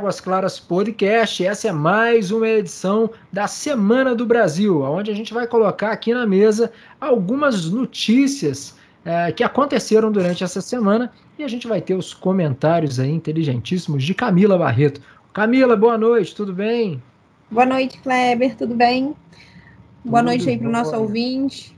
Águas Claras Podcast. Essa é mais uma edição da Semana do Brasil, onde a gente vai colocar aqui na mesa algumas notícias é, que aconteceram durante essa semana e a gente vai ter os comentários aí inteligentíssimos de Camila Barreto. Camila, boa noite, tudo bem? Boa noite, Kleber, tudo bem? Boa noite aí para o nosso ouvinte.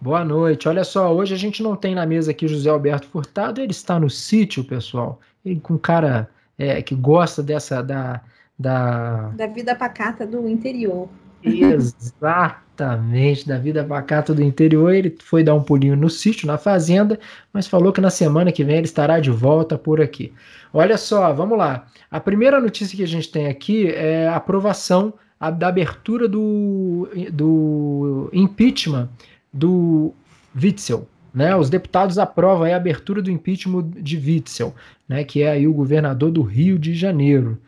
Boa noite. Olha só, hoje a gente não tem na mesa aqui José Alberto Furtado, ele está no sítio, pessoal. Ele com cara é, que gosta dessa da, da da vida pacata do interior. Exatamente, da vida pacata do interior. Ele foi dar um pulinho no sítio, na fazenda, mas falou que na semana que vem ele estará de volta por aqui. Olha só, vamos lá. A primeira notícia que a gente tem aqui é a aprovação da abertura do, do impeachment do Witzel. Né, os deputados aprovam a abertura do impeachment de Witzel, né, que é aí o governador do Rio de Janeiro.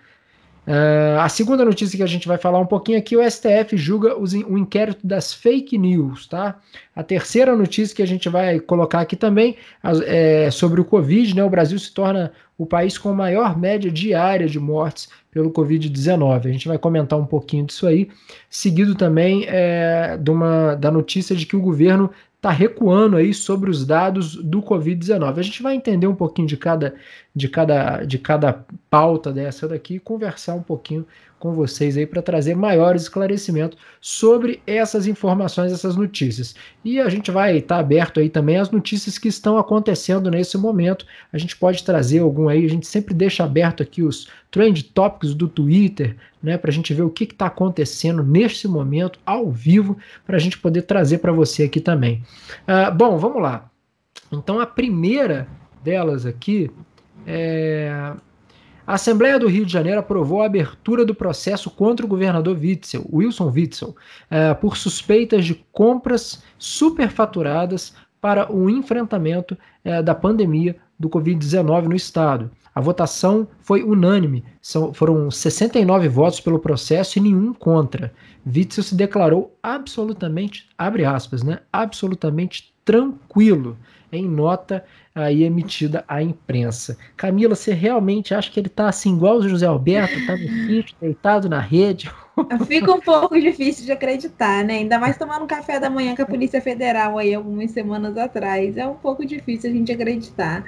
Uh, a segunda notícia que a gente vai falar um pouquinho aqui, o STF julga os, o inquérito das fake news, tá? A terceira notícia que a gente vai colocar aqui também é sobre o Covid, né? O Brasil se torna o país com maior média diária de mortes pelo Covid-19. A gente vai comentar um pouquinho disso aí, seguido também é, de uma, da notícia de que o governo está recuando aí sobre os dados do Covid-19. A gente vai entender um pouquinho de cada, de cada, de cada pauta dessa daqui e conversar um pouquinho com vocês aí para trazer maiores esclarecimentos sobre essas informações, essas notícias. E a gente vai estar tá aberto aí também às notícias que estão acontecendo nesse momento. A gente pode trazer algum aí, a gente sempre deixa aberto aqui os trend topics do Twitter, né, para a gente ver o que está acontecendo neste momento, ao vivo, para a gente poder trazer para você aqui também. Uh, bom, vamos lá. Então a primeira delas aqui é a Assembleia do Rio de Janeiro aprovou a abertura do processo contra o governador Witzel, Wilson Witzel, eh, por suspeitas de compras superfaturadas para o enfrentamento eh, da pandemia do Covid-19 no estado. A votação foi unânime, São, foram 69 votos pelo processo e nenhum contra. Witzel se declarou absolutamente, abre aspas, né, absolutamente tranquilo em nota aí emitida à imprensa. Camila, você realmente acha que ele está assim igual o José Alberto, está no sítio, deitado na rede? Fica um pouco difícil de acreditar, né? Ainda mais tomando um café da manhã com a Polícia Federal aí algumas semanas atrás. É um pouco difícil a gente acreditar.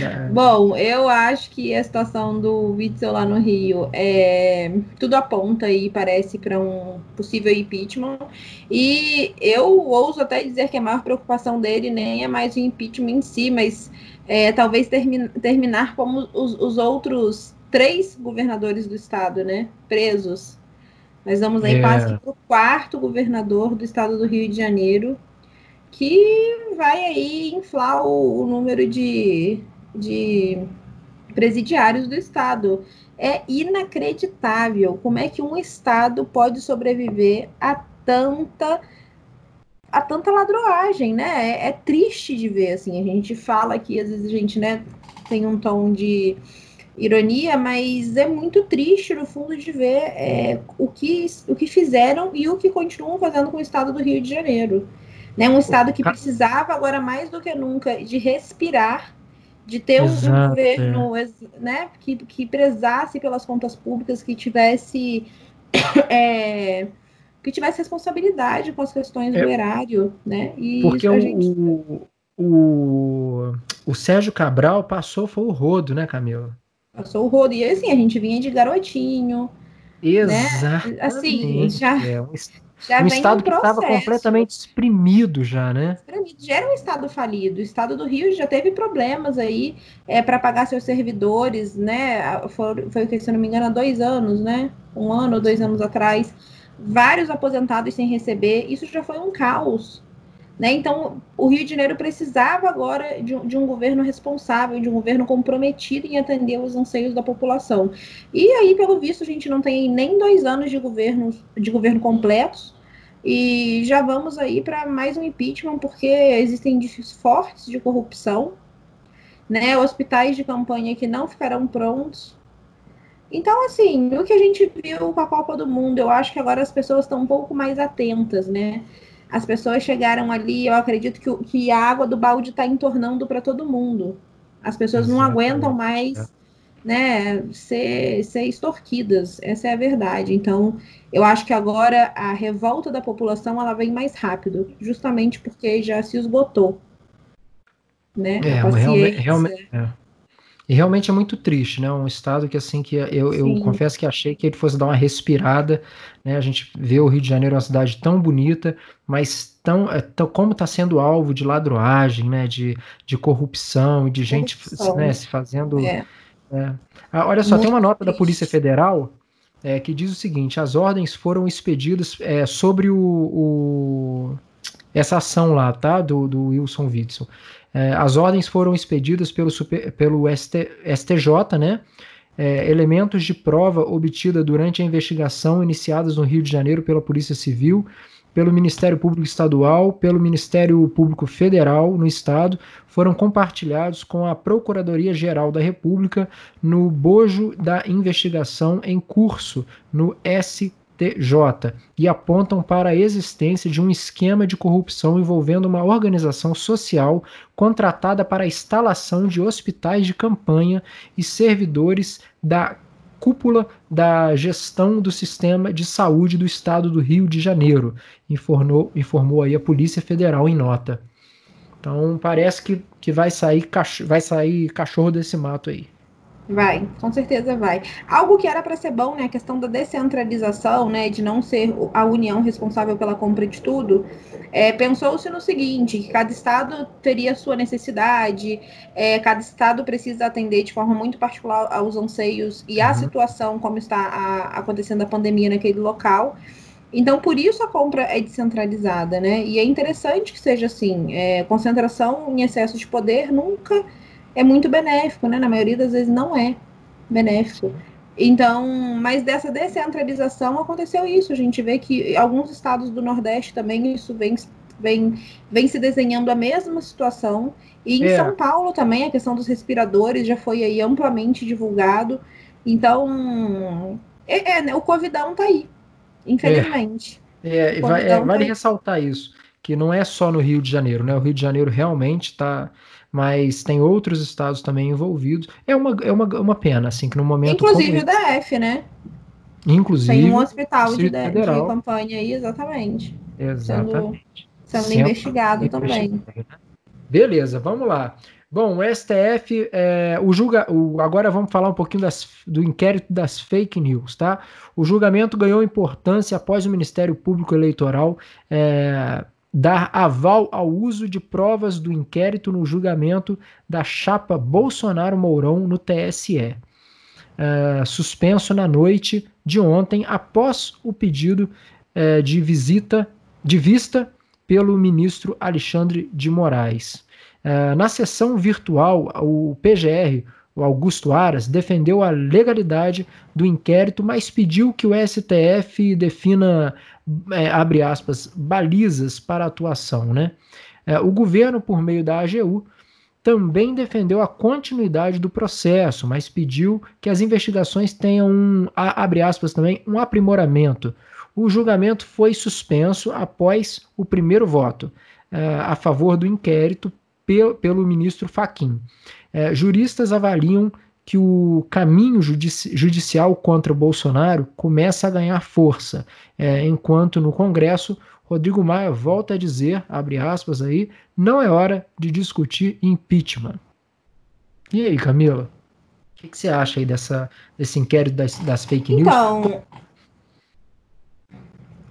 É. Bom, eu acho que a situação do Witzel lá no Rio é tudo aponta aí, parece, para um possível impeachment. E eu ouso até dizer que a maior preocupação dele nem é mais o impeachment em si, mas é, talvez termi terminar como os, os outros três governadores do estado, né? Presos nós vamos aí é. quase para o quarto governador do estado do Rio de Janeiro, que vai aí inflar o, o número de, de presidiários do estado. É inacreditável como é que um estado pode sobreviver a tanta a tanta ladroagem, né? É, é, triste de ver, assim, a gente fala que às vezes a gente, né, tem um tom de ironia, mas é muito triste no fundo de ver é, o, que, o que fizeram e o que continuam fazendo com o estado do Rio de Janeiro. Né? Um estado que precisava agora mais do que nunca de respirar, de ter Exato, um governo é. né, que, que prezasse pelas contas públicas, que tivesse é, que tivesse responsabilidade com as questões do é. erário, né? E porque o, gente... o, o, o Sérgio Cabral passou foi o rodo, né, Camila? Passou o rodo. E assim, a gente vinha de garotinho. Exato. Né? Assim, já. É um, já um estado que estava completamente exprimido já, né? Exprimido. Já era um estado falido. O estado do Rio já teve problemas aí é, para pagar seus servidores, né? Foi, foi, se não me engano, há dois anos, né? Um ano ou dois anos atrás. Vários aposentados sem receber. Isso já foi um caos. Né? Então, o Rio de Janeiro precisava agora de, de, um governo responsável, de um governo comprometido em atender os anseios da população. E aí, pelo visto, a gente não tem nem dois anos de governo, de governo completos, e já vamos aí para mais um impeachment, porque existem indícios fortes de corrupção, né? hospitais de campanha que não ficarão prontos. Então, assim, o que a gente viu com a Copa do Mundo, eu acho que agora as pessoas estão um pouco mais atentas, né? As pessoas chegaram ali, eu acredito que, que a água do balde está entornando para todo mundo. As pessoas Exatamente. não aguentam mais é. né, ser, ser extorquidas. Essa é a verdade. Então, eu acho que agora a revolta da população ela vem mais rápido, justamente porque já se esgotou. Né? É, realmente, realmente é. E realmente é muito triste, né? Um estado que assim que eu, eu confesso que achei que ele fosse dar uma respirada, né? A gente vê o Rio de Janeiro uma cidade tão bonita, mas tão, é, tão como está sendo alvo de ladroagem, né? De, de corrupção e de gente né, se fazendo. É. É. Ah, olha só, muito tem uma nota triste. da Polícia Federal é, que diz o seguinte: as ordens foram expedidas é, sobre o, o, essa ação lá, tá? Do, do Wilson Witson. É, as ordens foram expedidas pelo, super, pelo ST, STJ, né? É, elementos de prova obtida durante a investigação iniciadas no Rio de Janeiro pela Polícia Civil, pelo Ministério Público Estadual, pelo Ministério Público Federal no Estado, foram compartilhados com a Procuradoria-Geral da República no bojo da investigação em curso no STJ STJ e apontam para a existência de um esquema de corrupção envolvendo uma organização social contratada para a instalação de hospitais de campanha e servidores da cúpula da gestão do sistema de saúde do estado do Rio de Janeiro, informou, informou aí a Polícia Federal em nota. Então parece que, que vai, sair vai sair cachorro desse mato aí. Vai, com certeza vai. Algo que era para ser bom, né, a questão da descentralização, né, de não ser a União responsável pela compra de tudo, é, pensou-se no seguinte, que cada estado teria sua necessidade, é, cada estado precisa atender de forma muito particular aos anseios e à uhum. situação como está a, acontecendo a pandemia naquele local. Então, por isso a compra é descentralizada, né? E é interessante que seja assim. É, concentração em excesso de poder nunca é muito benéfico, né? Na maioria das vezes não é benéfico. Então, mas dessa descentralização aconteceu isso. A gente vê que alguns estados do Nordeste também isso vem, vem, vem se desenhando a mesma situação. E em é. São Paulo também a questão dos respiradores já foi aí amplamente divulgado. Então, é, é né? o Covidão tá aí, infelizmente. É, é vai, é, vale tá ressaltar isso, que não é só no Rio de Janeiro, né? O Rio de Janeiro realmente está mas tem outros estados também envolvidos. É uma, é uma, uma pena, assim, que no momento. Inclusive o DF, né? Inclusive. Tem um hospital de, de, de campanha aí, exatamente. Exatamente. Sendo, sendo investigado também. Beleza, vamos lá. Bom, o STF, é, o julga, o, agora vamos falar um pouquinho das, do inquérito das fake news, tá? O julgamento ganhou importância após o Ministério Público Eleitoral é, dar aval ao uso de provas do inquérito no julgamento da chapa Bolsonaro-Mourão no TSE, uh, suspenso na noite de ontem após o pedido uh, de visita, de vista pelo ministro Alexandre de Moraes. Uh, na sessão virtual, o PGR, o Augusto Aras, defendeu a legalidade do inquérito, mas pediu que o STF defina é, abre aspas, balizas para a atuação. Né? É, o governo, por meio da AGU, também defendeu a continuidade do processo, mas pediu que as investigações tenham um, abre aspas também, um aprimoramento. O julgamento foi suspenso após o primeiro voto é, a favor do inquérito pelo, pelo ministro Faquim. É, juristas avaliam que o caminho judici judicial contra o Bolsonaro começa a ganhar força, é, enquanto no Congresso Rodrigo Maia volta a dizer, abre aspas aí, não é hora de discutir impeachment. E aí, Camila? O que, que, você acha aí dessa, desse inquérito das, das fake news? Então,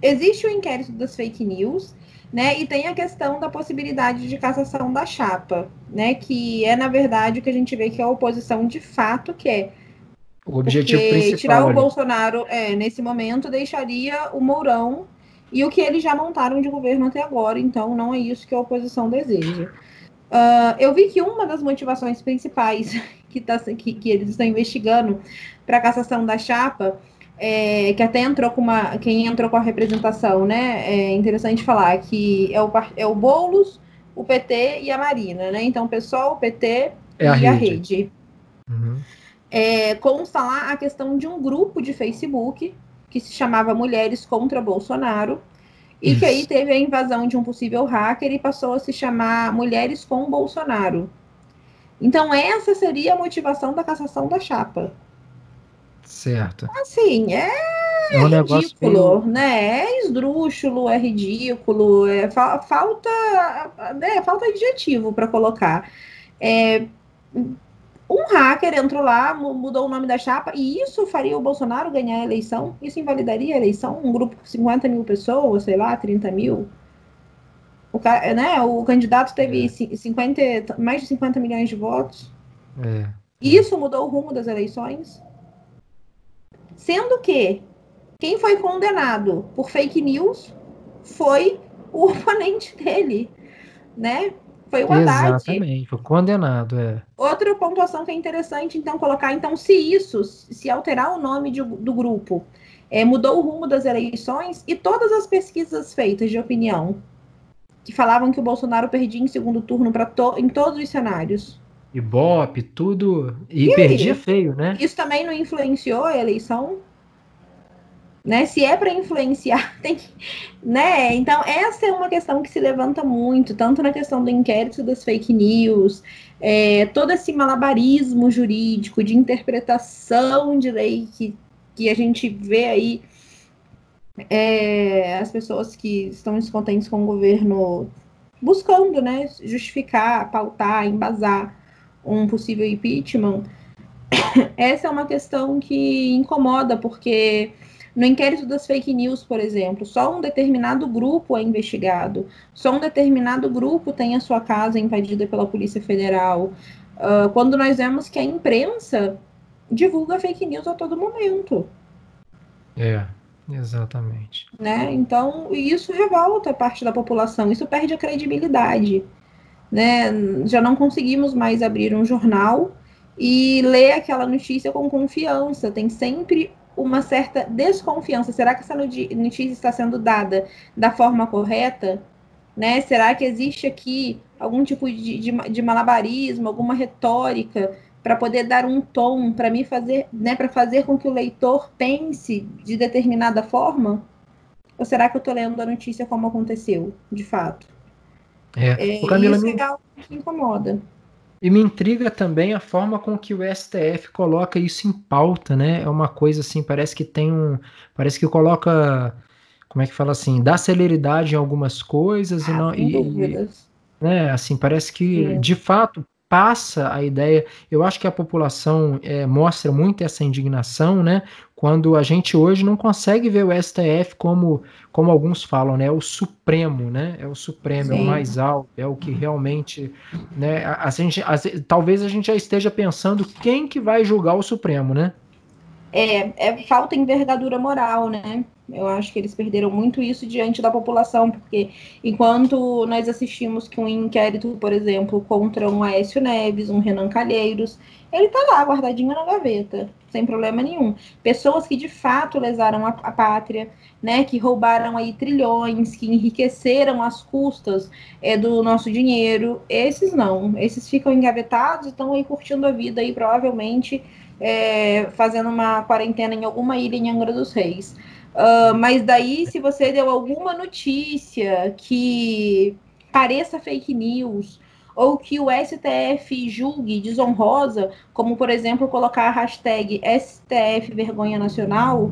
existe o inquérito das fake news, né? E tem a questão da possibilidade de cassação da chapa, né? Que é, na verdade, o que a gente vê que a oposição de fato quer. O objetivo Porque principal. Tirar o ali. Bolsonaro, é, nesse momento, deixaria o Mourão e o que eles já montaram de governo até agora. Então, não é isso que a oposição deseja. Uh, eu vi que uma das motivações principais que, tá, que, que eles estão investigando para a cassação da chapa é, que até entrou com uma. Quem entrou com a representação, né? É interessante falar que é o, é o Boulos, o PT e a Marina, né? Então, o pessoal, o PT é a e rede. a rede. Uhum. É, consta lá a questão de um grupo de Facebook que se chamava Mulheres contra Bolsonaro E Isso. que aí teve a invasão de um possível hacker e passou a se chamar Mulheres com Bolsonaro. Então, essa seria a motivação da cassação da chapa. Certo. Assim, é, é um ridículo, meio... né? É esdrúxulo, é ridículo, é fa falta, é, falta adjetivo para colocar. É, um hacker entrou lá, mudou o nome da chapa, e isso faria o Bolsonaro ganhar a eleição? Isso invalidaria a eleição? Um grupo com 50 mil pessoas, sei lá, 30 mil? O, né, o candidato teve é. 50, mais de 50 milhões de votos. É. Isso mudou o rumo das eleições? Sendo que quem foi condenado por fake news foi o oponente dele, né? Foi o Haddad. Exatamente, foi condenado, é. Outra pontuação que é interessante, então, colocar, então, se isso, se alterar o nome de, do grupo, é, mudou o rumo das eleições e todas as pesquisas feitas de opinião que falavam que o Bolsonaro perdia em segundo turno para to em todos os cenários. Ibope, tudo. E, e perdia feio, né? Isso também não influenciou a eleição? né? Se é para influenciar, tem que, né? Então essa é uma questão que se levanta muito, tanto na questão do inquérito das fake news, é, todo esse malabarismo jurídico de interpretação de lei que, que a gente vê aí é, as pessoas que estão descontentes com o governo buscando, né, justificar, pautar, embasar um possível impeachment. Essa é uma questão que incomoda, porque no inquérito das fake news, por exemplo, só um determinado grupo é investigado, só um determinado grupo tem a sua casa invadida pela Polícia Federal. Uh, quando nós vemos que a imprensa divulga fake news a todo momento. É, exatamente. Né? Então, isso revolta a parte da população, isso perde a credibilidade. Né? Já não conseguimos mais abrir um jornal e ler aquela notícia com confiança. Tem sempre uma certa desconfiança. Será que essa notícia está sendo dada da forma correta? Né? Será que existe aqui algum tipo de, de, de malabarismo, alguma retórica para poder dar um tom para me fazer, né, para fazer com que o leitor pense de determinada forma? Ou será que eu estou lendo a notícia como aconteceu, de fato? É, é o Camila isso me... é algo que incomoda. E me intriga também a forma com que o STF coloca isso em pauta, né? É uma coisa assim, parece que tem um. Parece que coloca. Como é que fala assim? Dá celeridade em algumas coisas ah, e não. E, né, assim, parece que de fato passa a ideia. Eu acho que a população é, mostra muito essa indignação, né? quando a gente hoje não consegue ver o STF como, como alguns falam, né, é o supremo, né, é o supremo, Sim. é o mais alto, é o que realmente, né, a, a gente, a, talvez a gente já esteja pensando quem que vai julgar o supremo, né? É, é falta envergadura moral, né? Eu acho que eles perderam muito isso diante da população, porque enquanto nós assistimos que um inquérito, por exemplo, contra um Aécio Neves, um Renan Calheiros, ele tá lá guardadinho na gaveta sem problema nenhum. Pessoas que de fato lesaram a, a pátria, né, que roubaram aí trilhões, que enriqueceram às custas é, do nosso dinheiro, esses não, esses ficam engavetados estão aí curtindo a vida aí provavelmente é, fazendo uma quarentena em alguma ilha em Angra dos Reis. Uh, mas daí, se você deu alguma notícia que pareça fake news, ou que o STF julgue desonrosa, como por exemplo colocar a hashtag STF Vergonha Nacional,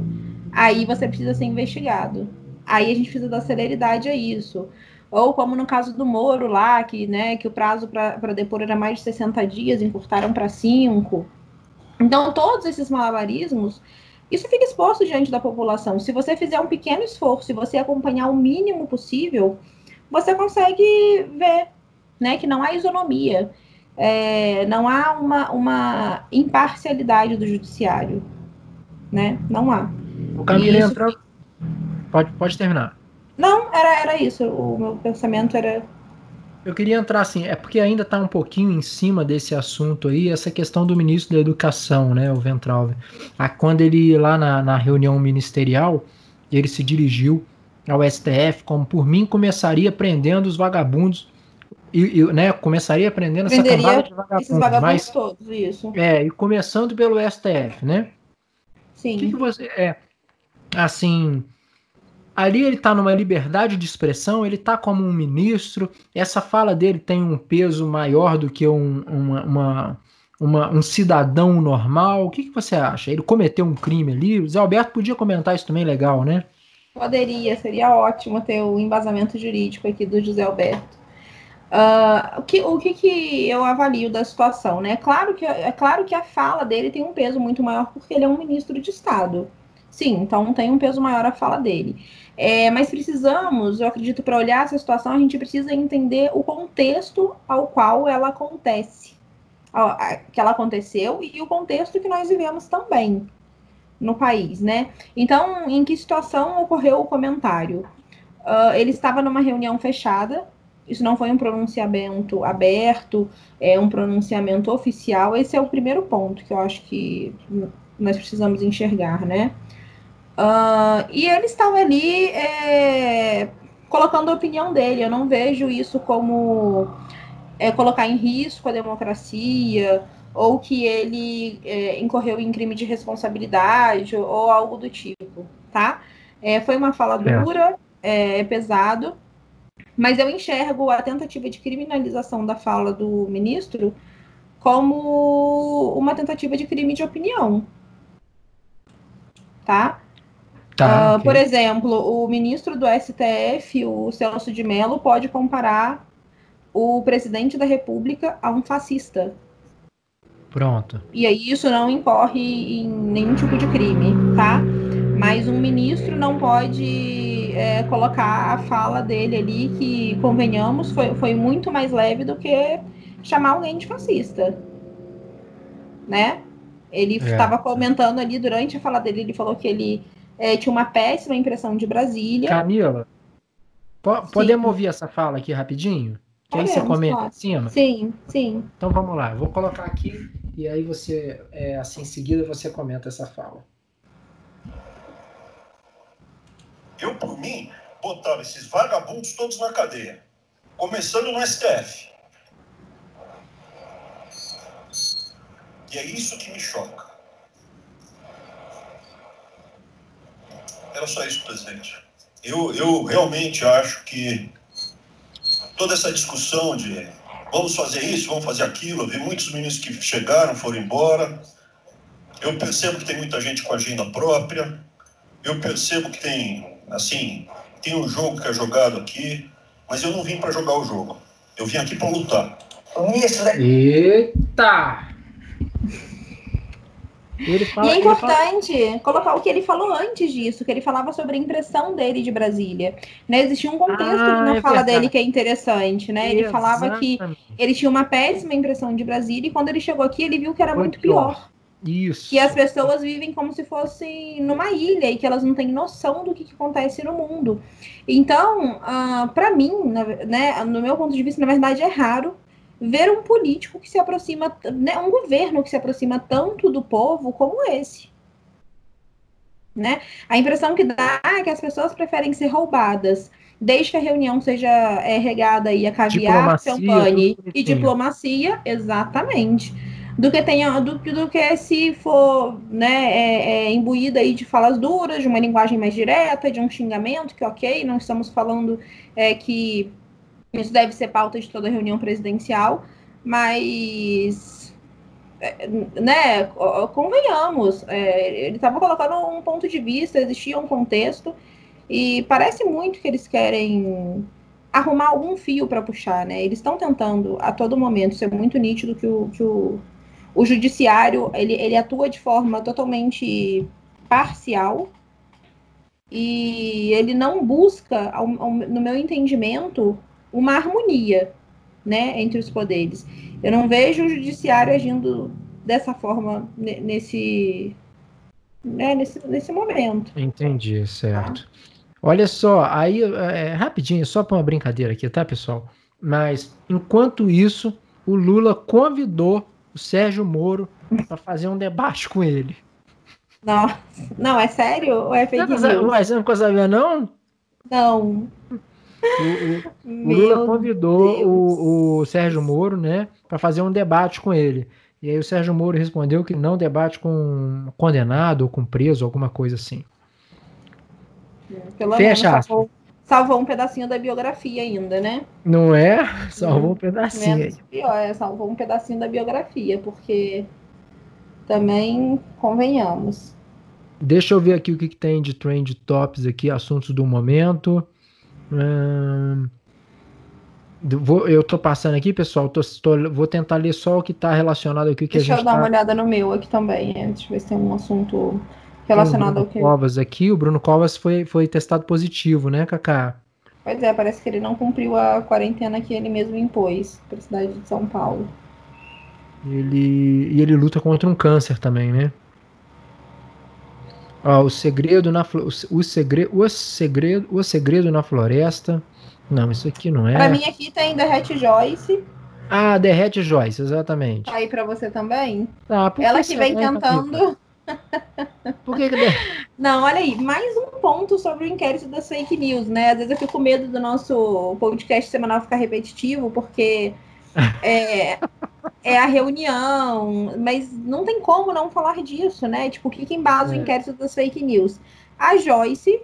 aí você precisa ser investigado. Aí a gente precisa dar celeridade a isso. Ou como no caso do Moro lá, que, né, que o prazo para depor era mais de 60 dias, encurtaram para 5. Então, todos esses malabarismos, isso fica exposto diante da população. Se você fizer um pequeno esforço, se você acompanhar o mínimo possível, você consegue ver né, que não há isonomia, é, não há uma, uma imparcialidade do judiciário, né? Não há. O Camilo isso... entra... Pode, pode terminar. Não, era, era isso. O meu pensamento era. Eu queria entrar assim, é porque ainda está um pouquinho em cima desse assunto aí, essa questão do ministro da Educação, né, o Ventralve. Ah, quando ele, lá na, na reunião ministerial, ele se dirigiu ao STF, como por mim começaria prendendo os vagabundos e, e né, começaria aprendendo essa camada de vagabundos. Esses vagabundos mas, todos, isso. É, e começando pelo STF, né? Sim. O que, que você. É, assim. Ali ele está numa liberdade de expressão, ele está como um ministro, essa fala dele tem um peso maior do que um, uma, uma, uma, um cidadão normal. O que, que você acha? Ele cometeu um crime ali? O Zé Alberto podia comentar isso também, legal, né? Poderia, seria ótimo ter o embasamento jurídico aqui do José Alberto. Uh, o que, o que, que eu avalio da situação, né? Claro que, é claro que a fala dele tem um peso muito maior porque ele é um ministro de Estado. Sim, então tem um peso maior a fala dele. É, mas precisamos, eu acredito, para olhar essa situação, a gente precisa entender o contexto ao qual ela acontece, que ela aconteceu e o contexto que nós vivemos também no país, né? Então, em que situação ocorreu o comentário? Uh, ele estava numa reunião fechada, isso não foi um pronunciamento aberto, é um pronunciamento oficial. Esse é o primeiro ponto que eu acho que nós precisamos enxergar, né? Uh, e ele estava ali é, colocando a opinião dele. Eu não vejo isso como é, colocar em risco a democracia ou que ele é, incorreu em crime de responsabilidade ou algo do tipo, tá? É, foi uma fala dura, é, pesado, mas eu enxergo a tentativa de criminalização da fala do ministro como uma tentativa de crime de opinião, tá? Tá, uh, okay. Por exemplo, o ministro do STF, o Celso de Mello, pode comparar o presidente da República a um fascista. Pronto. E aí isso não incorre em nenhum tipo de crime, tá? Mas um ministro não pode é, colocar a fala dele ali, que, convenhamos, foi, foi muito mais leve do que chamar alguém de fascista. Né? Ele estava é. comentando ali durante a fala dele, ele falou que ele é, tinha uma péssima impressão de Brasília. Camila, po podemos ouvir essa fala aqui rapidinho? Que podemos, aí você comenta claro. em cima? Sim, sim. Então vamos lá, vou colocar aqui e aí você, é, assim em seguida, você comenta essa fala. Eu, por mim, botava esses vagabundos todos na cadeia, começando no STF. E é isso que me choca. Era só isso, presidente. Eu, eu realmente acho que toda essa discussão de vamos fazer isso, vamos fazer aquilo, eu vi muitos ministros que chegaram, foram embora. Eu percebo que tem muita gente com agenda própria. Eu percebo que tem, assim, tem um jogo que é jogado aqui, mas eu não vim para jogar o jogo. Eu vim aqui para lutar. Eita! Fala, e é importante fala... colocar o que ele falou antes disso, que ele falava sobre a impressão dele de Brasília. Né? Existia um contexto ah, na é fala verdade. dele que é interessante, né? Ele Exatamente. falava que ele tinha uma péssima impressão de Brasília e quando ele chegou aqui ele viu que era muito, muito pior. Isso. Que as pessoas vivem como se fossem numa ilha e que elas não têm noção do que, que acontece no mundo. Então, uh, ah, para mim, né, no meu ponto de vista, na verdade é raro ver um político que se aproxima, né, um governo que se aproxima tanto do povo como esse. Né? A impressão que dá é que as pessoas preferem ser roubadas, desde que a reunião seja é, regada aí a caviar, champanhe e diplomacia, exatamente, do que tenha, do, do que se for né, é, é, imbuída aí de falas duras, de uma linguagem mais direta, de um xingamento, que ok, não estamos falando é, que isso deve ser pauta de toda reunião presidencial, mas, é, né, convenhamos, é, ele estava colocando um ponto de vista, existia um contexto, e parece muito que eles querem arrumar algum fio para puxar, né? Eles estão tentando a todo momento ser muito nítido que o, que o, o judiciário ele, ele atua de forma totalmente parcial e ele não busca, ao, ao, no meu entendimento, uma harmonia né, entre os poderes. Eu não vejo o judiciário agindo dessa forma nesse, né, nesse, nesse momento. Entendi, certo. Olha só, aí, é, rapidinho, só para uma brincadeira aqui, tá, pessoal? Mas, enquanto isso, o Lula convidou o Sérgio Moro para fazer um debate com ele. Não, não, é sério ou é fake news? Mas você não sabia, não? Não. O, o, Lula convidou o, o, Sérgio Moro, né, para fazer um debate com ele. E aí o Sérgio Moro respondeu que não debate com condenado ou com preso, alguma coisa assim. Pelo Fecha menos salvou, salvou um pedacinho da biografia ainda, né? Não é? Salvou um pedacinho. Menos pior, é, salvou um pedacinho da biografia, porque também convenhamos. Deixa eu ver aqui o que, que tem de trend tops aqui, assuntos do momento. Hum, vou- eu tô passando aqui, pessoal. tô- tô- vou tentar ler só o que está relacionado aqui que Deixa a eu gente dar tá- uma olhada no meu aqui também, é, deixa eu ver se tem um assunto relacionado ao que. Covas aqui. O Bruno Covas foi, foi testado positivo, né, Cacá? Pois é, parece que ele não cumpriu a quarentena que ele mesmo impôs para a cidade de São Paulo. Ele, e ele luta contra um câncer também, né? Ó, o segredo na o, segredo o segredo o segredo na floresta. Não, isso aqui não é. Pra mim aqui tem Derrete Joyce, Ah, derrete Joyce, exatamente. tá aí pra você também. Ah, Ela que vem será, tentando. Por que que der- Não, olha aí, mais um ponto sobre o inquérito das fake news, né? Às vezes eu fico com medo do nosso podcast semanal ficar repetitivo, porque é, é a reunião, mas não tem como não falar disso, né? Tipo, o que, que embasa É. o inquérito das fake news? A Joyce,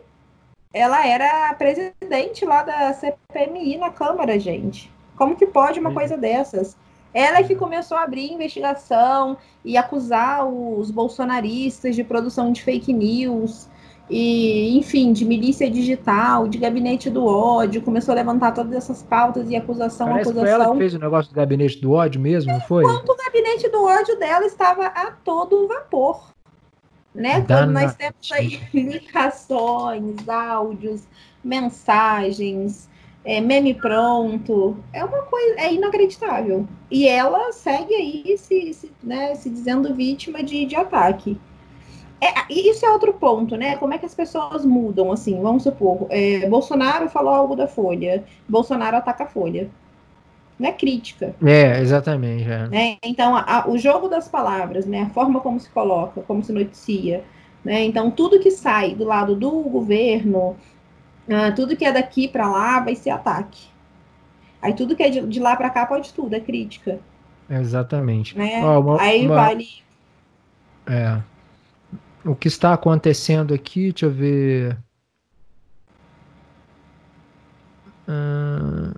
ela era presidente lá da CPMI na Câmara, gente. Como que pode uma É. coisa dessas? Ela que começou a abrir investigação e acusar os bolsonaristas de produção de fake news e, enfim, de milícia digital, de gabinete do ódio, começou a levantar todas essas pautas e acusação, Parece foi ela acusação. que fez o negócio do gabinete do ódio mesmo, não foi? Enquanto o gabinete do ódio dela estava a todo vapor. Né? Quando nós temos aí ligações, áudios, mensagens, é, meme pronto. É uma coisa, é inacreditável. E ela segue aí se, se, né, se dizendo vítima de, de ataque. É, e isso é outro ponto, né? Como é que as pessoas mudam, assim, vamos supor, é, Bolsonaro falou algo da Folha, Bolsonaro ataca a Folha. Não é crítica É, exatamente. é. né? Então, a- a- o jogo das palavras, né? A forma como se coloca, como se noticia, né? Então, tudo que sai do lado do governo, ah, tudo que é daqui para lá vai ser ataque. Aí tudo que é de, de lá para cá pode tudo, é crítica, Exatamente. né? Ó, uma- Aí uma- vale É. O que está acontecendo aqui, deixa eu ver. Ah,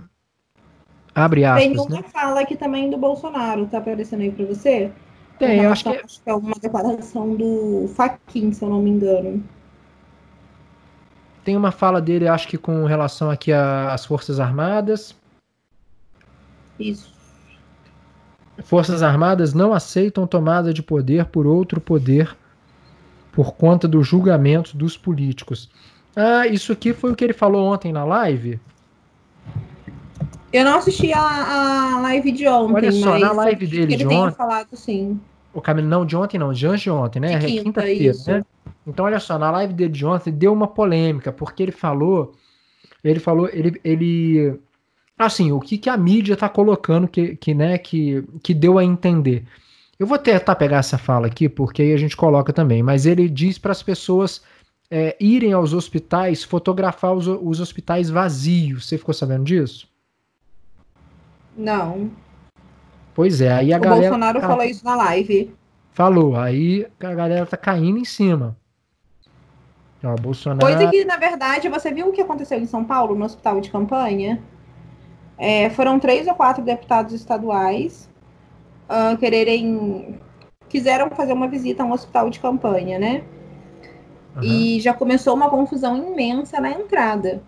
abre Tem aspas, uma né? fala aqui também do Bolsonaro, tá aparecendo aí para você? Tem, Com eu acho que relação- é uma declaração do Faquin, se eu não me engano. tem uma fala dele, acho que com relação aqui às Forças Armadas. Isso. Forças Armadas não aceitam tomada de poder por outro poder por conta do julgamento dos políticos. Ah, isso aqui foi o que ele falou ontem na live. Eu não assisti a, a live de ontem, Olha só, na live dele de ontem- falado sim. O Camilo, não, de ontem não, de antes de ontem, né? De É quinta, quinta-feira, isso. né? Então, olha só, na live dele de ontem deu uma polêmica, porque ele falou, ele falou, ele, ele assim, o que, que a mídia tá colocando que, que, né, que, que deu a entender. Eu vou tentar pegar essa fala aqui, porque aí a gente coloca também, mas ele diz para as pessoas é, irem aos hospitais, fotografar os, os hospitais vazios. Você ficou sabendo disso? Não. Pois é, aí a o galera. Bolsonaro falou isso na live. Falou, aí a galera tá caindo em cima. Ó, Bolsonaro. Coisa que, na verdade, você viu o que aconteceu em São Paulo, no hospital de campanha? É, foram três ou quatro deputados estaduais ah, quererem. quiseram fazer uma visita a um hospital de campanha, né? Aham. E já começou uma confusão imensa na entrada.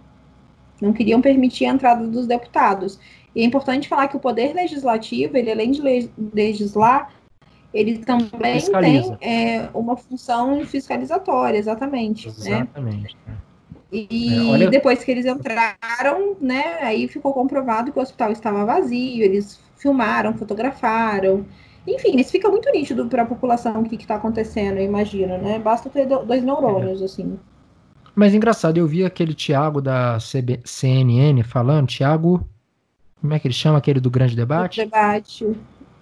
Não queriam permitir a entrada dos deputados. E é importante falar que o poder legislativo, ele além de le- legislar, ele também Fiscaliza. tem é, uma função fiscalizatória, exatamente. Né? Exatamente. E É, olha- depois que eles entraram, né, aí ficou comprovado que o hospital estava vazio, eles filmaram, fotografaram. Enfim, isso fica muito nítido para a população o que está acontecendo, eu imagino, né? Basta ter do- dois neurônios, assim. Mas engraçado, eu vi aquele Thiago da CB CNN falando, Thiago. Como é que ele chama aquele do grande debate? Debate.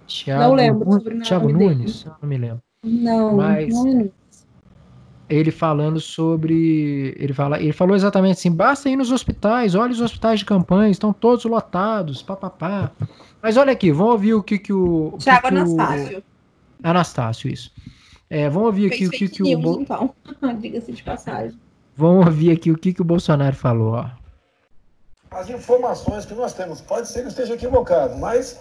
Thiago, Não lembro sobre o Thiago nome dele. Nunes? Eu Não me lembro. Não, Mas- não é não. Ele falando sobre. Ele, fala, ele falou exatamente assim: basta ir nos hospitais, olha os hospitais de campanha, estão todos lotados, papapá. Mas olha aqui, vamos ouvir o que, que o. o que Thiago que o- Anastácio. Anastácio, isso. É, vamos ouvir aqui Fez o que, que o. news, Bo- então. Diga-se de passagem. Vamos ouvir aqui o que, que o Bolsonaro falou. Ó. As informações que nós temos, pode ser que esteja equivocado, mas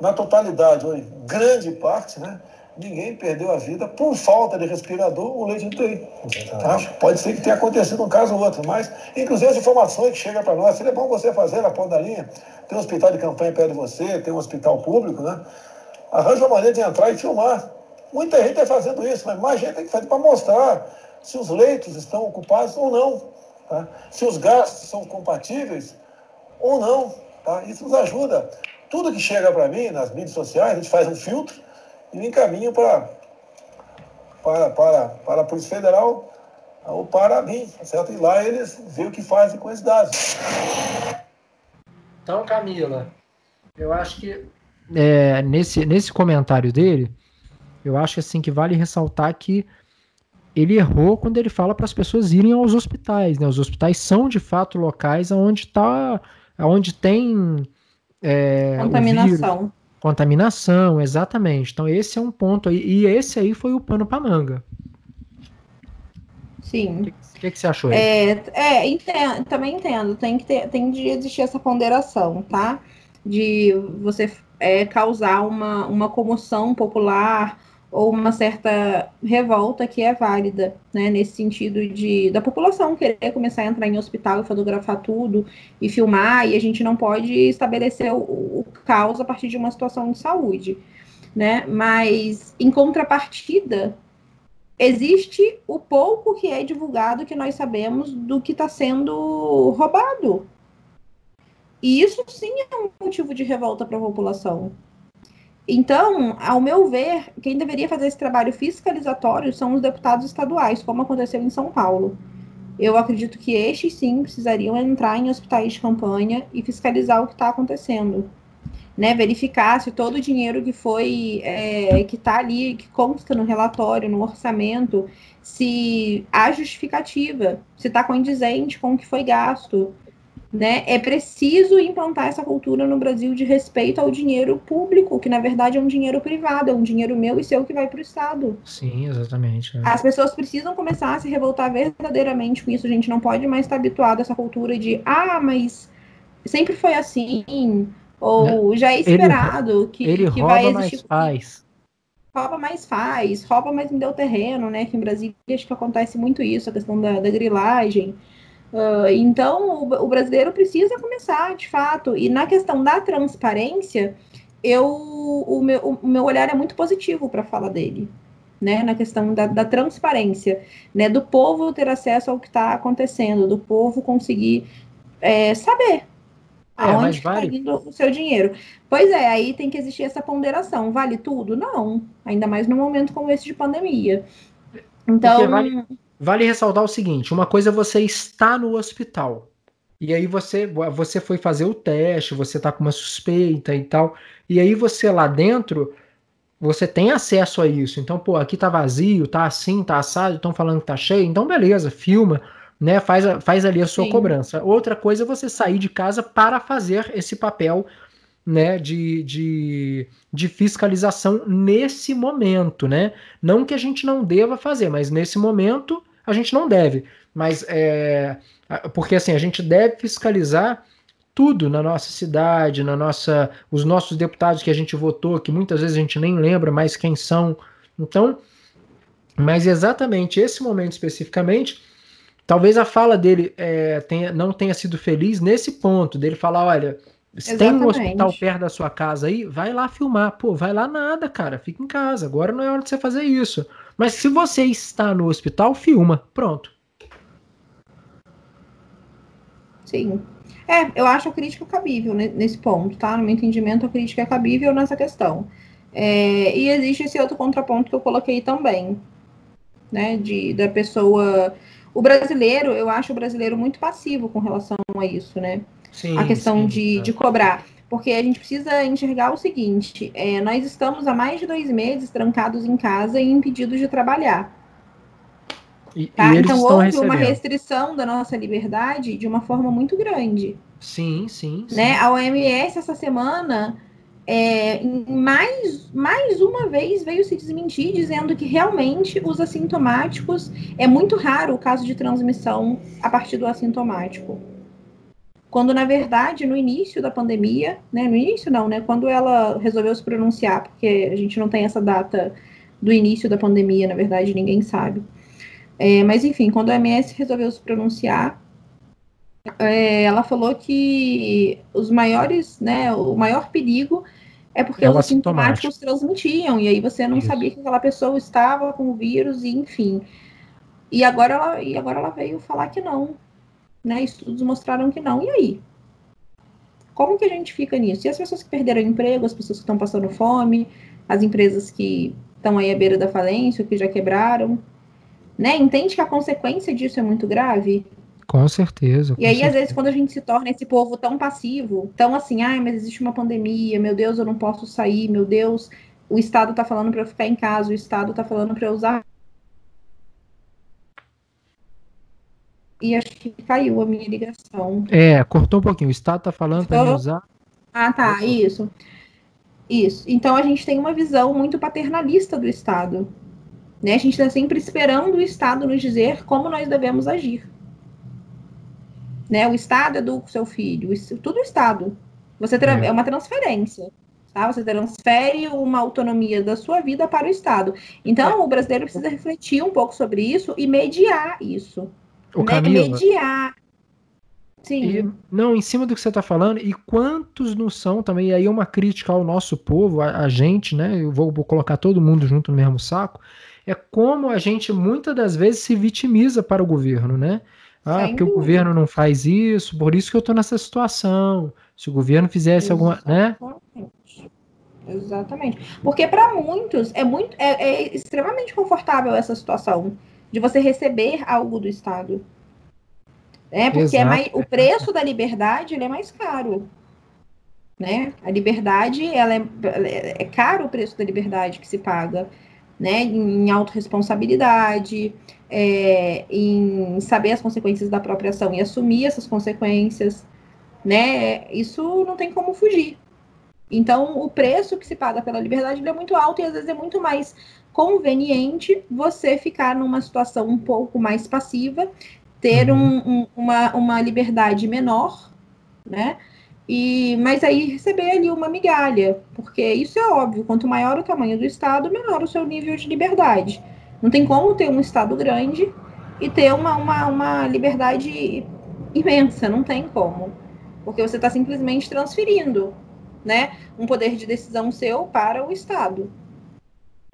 na totalidade, ou em grande parte, né, ninguém perdeu a vida por falta de respirador ou leite de UTI. Tá? Pode ser que tenha acontecido um caso ou outro, mas, inclusive, as informações que chegam para nós, seria bom você fazer na ponta da linha. Tem um hospital de campanha perto de você, tem um hospital público, né? Arranja uma maneira de entrar e filmar. Muita gente está fazendo isso, mas mais gente tem que fazer para mostrar se os leitos estão ocupados ou não, tá? se os gastos são compatíveis ou não. Tá? Isso nos ajuda. Tudo que chega para mim nas mídias sociais, a gente faz um filtro e me encaminho para, para, para, para a Polícia Federal ou para mim, certo? E lá eles veem o que fazem com esses dados. Então, Camila, eu acho que é, nesse, nesse comentário dele, eu acho assim que vale ressaltar que ele errou quando ele fala para as pessoas irem aos hospitais. Né? Os hospitais são de fato locais onde tá, onde tem é, contaminação. Contaminação, exatamente. Então esse é um ponto aí. E esse aí foi o pano para manga. Sim. O que, que, você achou aí? É, é entendo, também entendo. Tem que ter, tem de existir essa ponderação, tá? De você é, causar uma, uma comoção popular ou uma certa revolta que é válida, né, nesse sentido de da população querer começar a entrar em hospital e fotografar tudo e filmar, e a gente não pode estabelecer o, o caos a partir de uma situação de saúde, né? Mas em contrapartida, existe o pouco que é divulgado que nós sabemos do que está sendo roubado. E isso sim é um motivo de revolta para a população. Então, ao meu ver, quem deveria fazer esse trabalho fiscalizatório são os deputados estaduais, como aconteceu em São Paulo. Eu acredito que estes sim precisariam entrar em hospitais de campanha e fiscalizar o que está acontecendo. Né, verificar se todo o dinheiro que foi, é, que está ali, que consta no relatório, no orçamento, se há justificativa, se está condizente com o que foi gasto, né? É preciso implantar essa cultura no Brasil de respeito ao dinheiro público, que na verdade é um dinheiro privado, é um dinheiro meu e seu que vai para o Estado. Sim, exatamente. É. As pessoas precisam começar a se revoltar verdadeiramente com isso. A gente não pode mais estar habituado a essa cultura de ah, mas sempre foi assim, ou já é esperado ele, que, ele que vai existir. Faz. Rouba mais faz, rouba mais me deu terreno, né? Que em Brasília acho que acontece muito isso, a questão da, da grilagem. Uh, então, o, o, brasileiro precisa começar, de fato. E na questão da transparência, eu, o, meu, o meu olhar é muito positivo para a fala dele. Né, na questão da, da, transparência, né, do povo ter acesso ao que está acontecendo, do povo conseguir é, saber é, aonde está vale... indo o seu dinheiro. Pois é, aí tem que existir essa ponderação. Vale tudo? Não. Ainda mais num momento como esse de pandemia. Então. Vale, Vale ressaltar o seguinte: uma coisa é você está no hospital. E aí você, você foi fazer o teste, você está com uma suspeita e tal. E aí você lá dentro, você tem acesso a isso. Então, pô, aqui tá vazio, tá assim, tá assado, estão falando que tá cheio. Então, beleza, filma, né? Faz, faz ali a sua Sim. cobrança. Outra coisa é você sair de casa para fazer esse papel né, de, de, de fiscalização nesse momento, né? Não que a gente não deva fazer, mas nesse momento a gente não deve, mas é, porque assim a gente deve fiscalizar tudo na nossa cidade, na nossa, os nossos deputados que a gente votou, que muitas vezes a gente nem lembra mais quem são. Então, mas exatamente esse momento especificamente, talvez a fala dele é, tenha, não tenha sido feliz nesse ponto dele falar, olha, se tem um hospital perto da sua casa aí, vai lá filmar. Pô, vai lá nada, cara. Fica em casa. Agora não é hora de você fazer isso. Mas se você está no hospital, filma. Pronto. Sim. É, eu acho a crítica cabível nesse ponto, tá? No meu entendimento, a crítica é cabível nessa questão. É, e existe esse outro contraponto que eu coloquei também, né? De, da pessoa. O brasileiro, eu acho o brasileiro muito passivo com relação a isso, né? Sim, a questão sim, de, é. de cobrar porque a gente precisa enxergar o seguinte: é, nós estamos há mais de dois meses trancados em casa e impedidos de trabalhar. E, tá? e então houve recebendo. uma restrição da nossa liberdade de uma forma muito grande. Sim, sim. sim. Né? A OMS essa semana é, mais, mais uma vez veio se desmentir, dizendo que realmente os assintomáticos é muito raro o caso de transmissão a partir do assintomático. Quando, na verdade, no início da pandemia, né, no início não, né, quando ela resolveu se pronunciar, porque a gente não tem essa data do início da pandemia, na verdade, ninguém sabe. É, mas, enfim, quando a MS resolveu se pronunciar, é, ela falou que os maiores, né, o maior perigo é porque é os assintomáticos transmitiam, e aí você não Isso. sabia que aquela pessoa estava com o vírus, e enfim. E agora ela, e agora ela veio falar que não. Né? Estudos mostraram que não. E aí? Como que a gente fica nisso? E as pessoas que perderam emprego, as pessoas que estão passando fome, as empresas que estão aí à beira da falência, que já quebraram, né? Entende que a consequência disso é muito grave? Com certeza. Com e aí, certeza. às vezes, quando a gente se torna esse povo tão passivo, tão assim, ai, mas existe uma pandemia, meu Deus, eu não posso sair, meu Deus, o Estado tá falando para eu ficar em casa, o Estado tá falando para eu usar. E acho que caiu a minha ligação. É, cortou um pouquinho. O Estado tá falando para eu usar. Ah, tá, isso. Isso. Então a gente tem uma visão muito paternalista do Estado. Né? A gente está sempre esperando o Estado nos dizer como nós devemos agir. Né? O Estado educa o seu filho, tudo o Estado. Você é. é uma transferência. Tá? Você transfere uma autonomia da sua vida para o Estado. Então, é. o brasileiro precisa refletir um pouco sobre isso e mediar isso. O né? Mediar. Sim. E, não, em cima do que você está falando, e quantos não são também, e aí é uma crítica ao nosso povo, a, a gente, né? Eu vou, vou, colocar todo mundo junto no mesmo saco, é como a gente muitas das vezes se vitimiza para o governo, né? Ah, Sem porque dúvida. o governo não faz isso, por isso que eu estou nessa situação. Se o governo fizesse Exatamente. alguma. Né? Exatamente. Porque para muitos é muito é, é, extremamente confortável essa situação de você receber algo do Estado. É, porque é mais, o preço da liberdade é mais caro. Né? A liberdade, ela é, é caro o preço da liberdade que se paga né, em autorresponsabilidade, é, em saber as consequências da própria ação e assumir essas consequências, né, isso não tem como fugir. Então, o preço que se paga pela liberdade é muito alto e às vezes é muito mais conveniente você ficar numa situação um pouco mais passiva, ter uhum. um, um, uma, uma liberdade menor, né? E, mas aí receber ali uma migalha, porque isso é óbvio, quanto maior o tamanho do Estado, menor o seu nível de liberdade. Não tem como ter um Estado grande e ter uma, uma, uma liberdade imensa, não tem como. Porque você está simplesmente transferindo né, um poder de decisão seu para o Estado.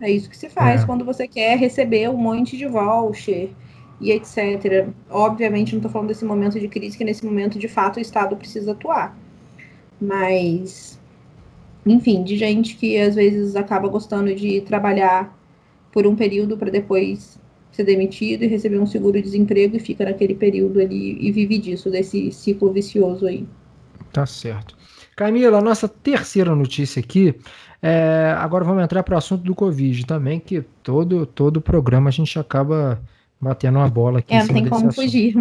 É isso que se faz é. quando você quer receber um monte de voucher e etc. Obviamente, não estou falando desse momento de crise, que nesse momento, de fato, o Estado precisa atuar. Mas, enfim, de gente que às vezes acaba gostando de trabalhar por um período para depois ser demitido e receber um seguro-desemprego e fica naquele período ali e vive disso, desse ciclo vicioso aí. Tá certo. Camila, a nossa terceira notícia aqui, é, agora vamos entrar para o assunto do Covid também, que todo, todo programa a gente acaba batendo uma bola aqui. É, não tem como assunto. fugir.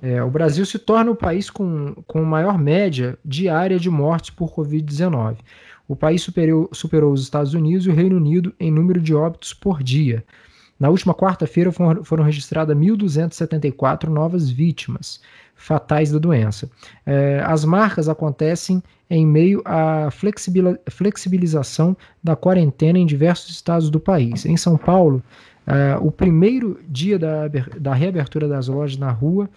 É, o Brasil se torna o país com, com maior média diária de mortes por Covid-19. O país superou, superou os Estados Unidos e o Reino Unido em número de óbitos por dia. Na última quarta-feira foram, foram registradas 1.274 novas vítimas fatais da doença. É, as marcas acontecem em meio à flexibilização da quarentena em diversos estados do país. Em São Paulo, Uh, o primeiro dia da, da reabertura das lojas na rua,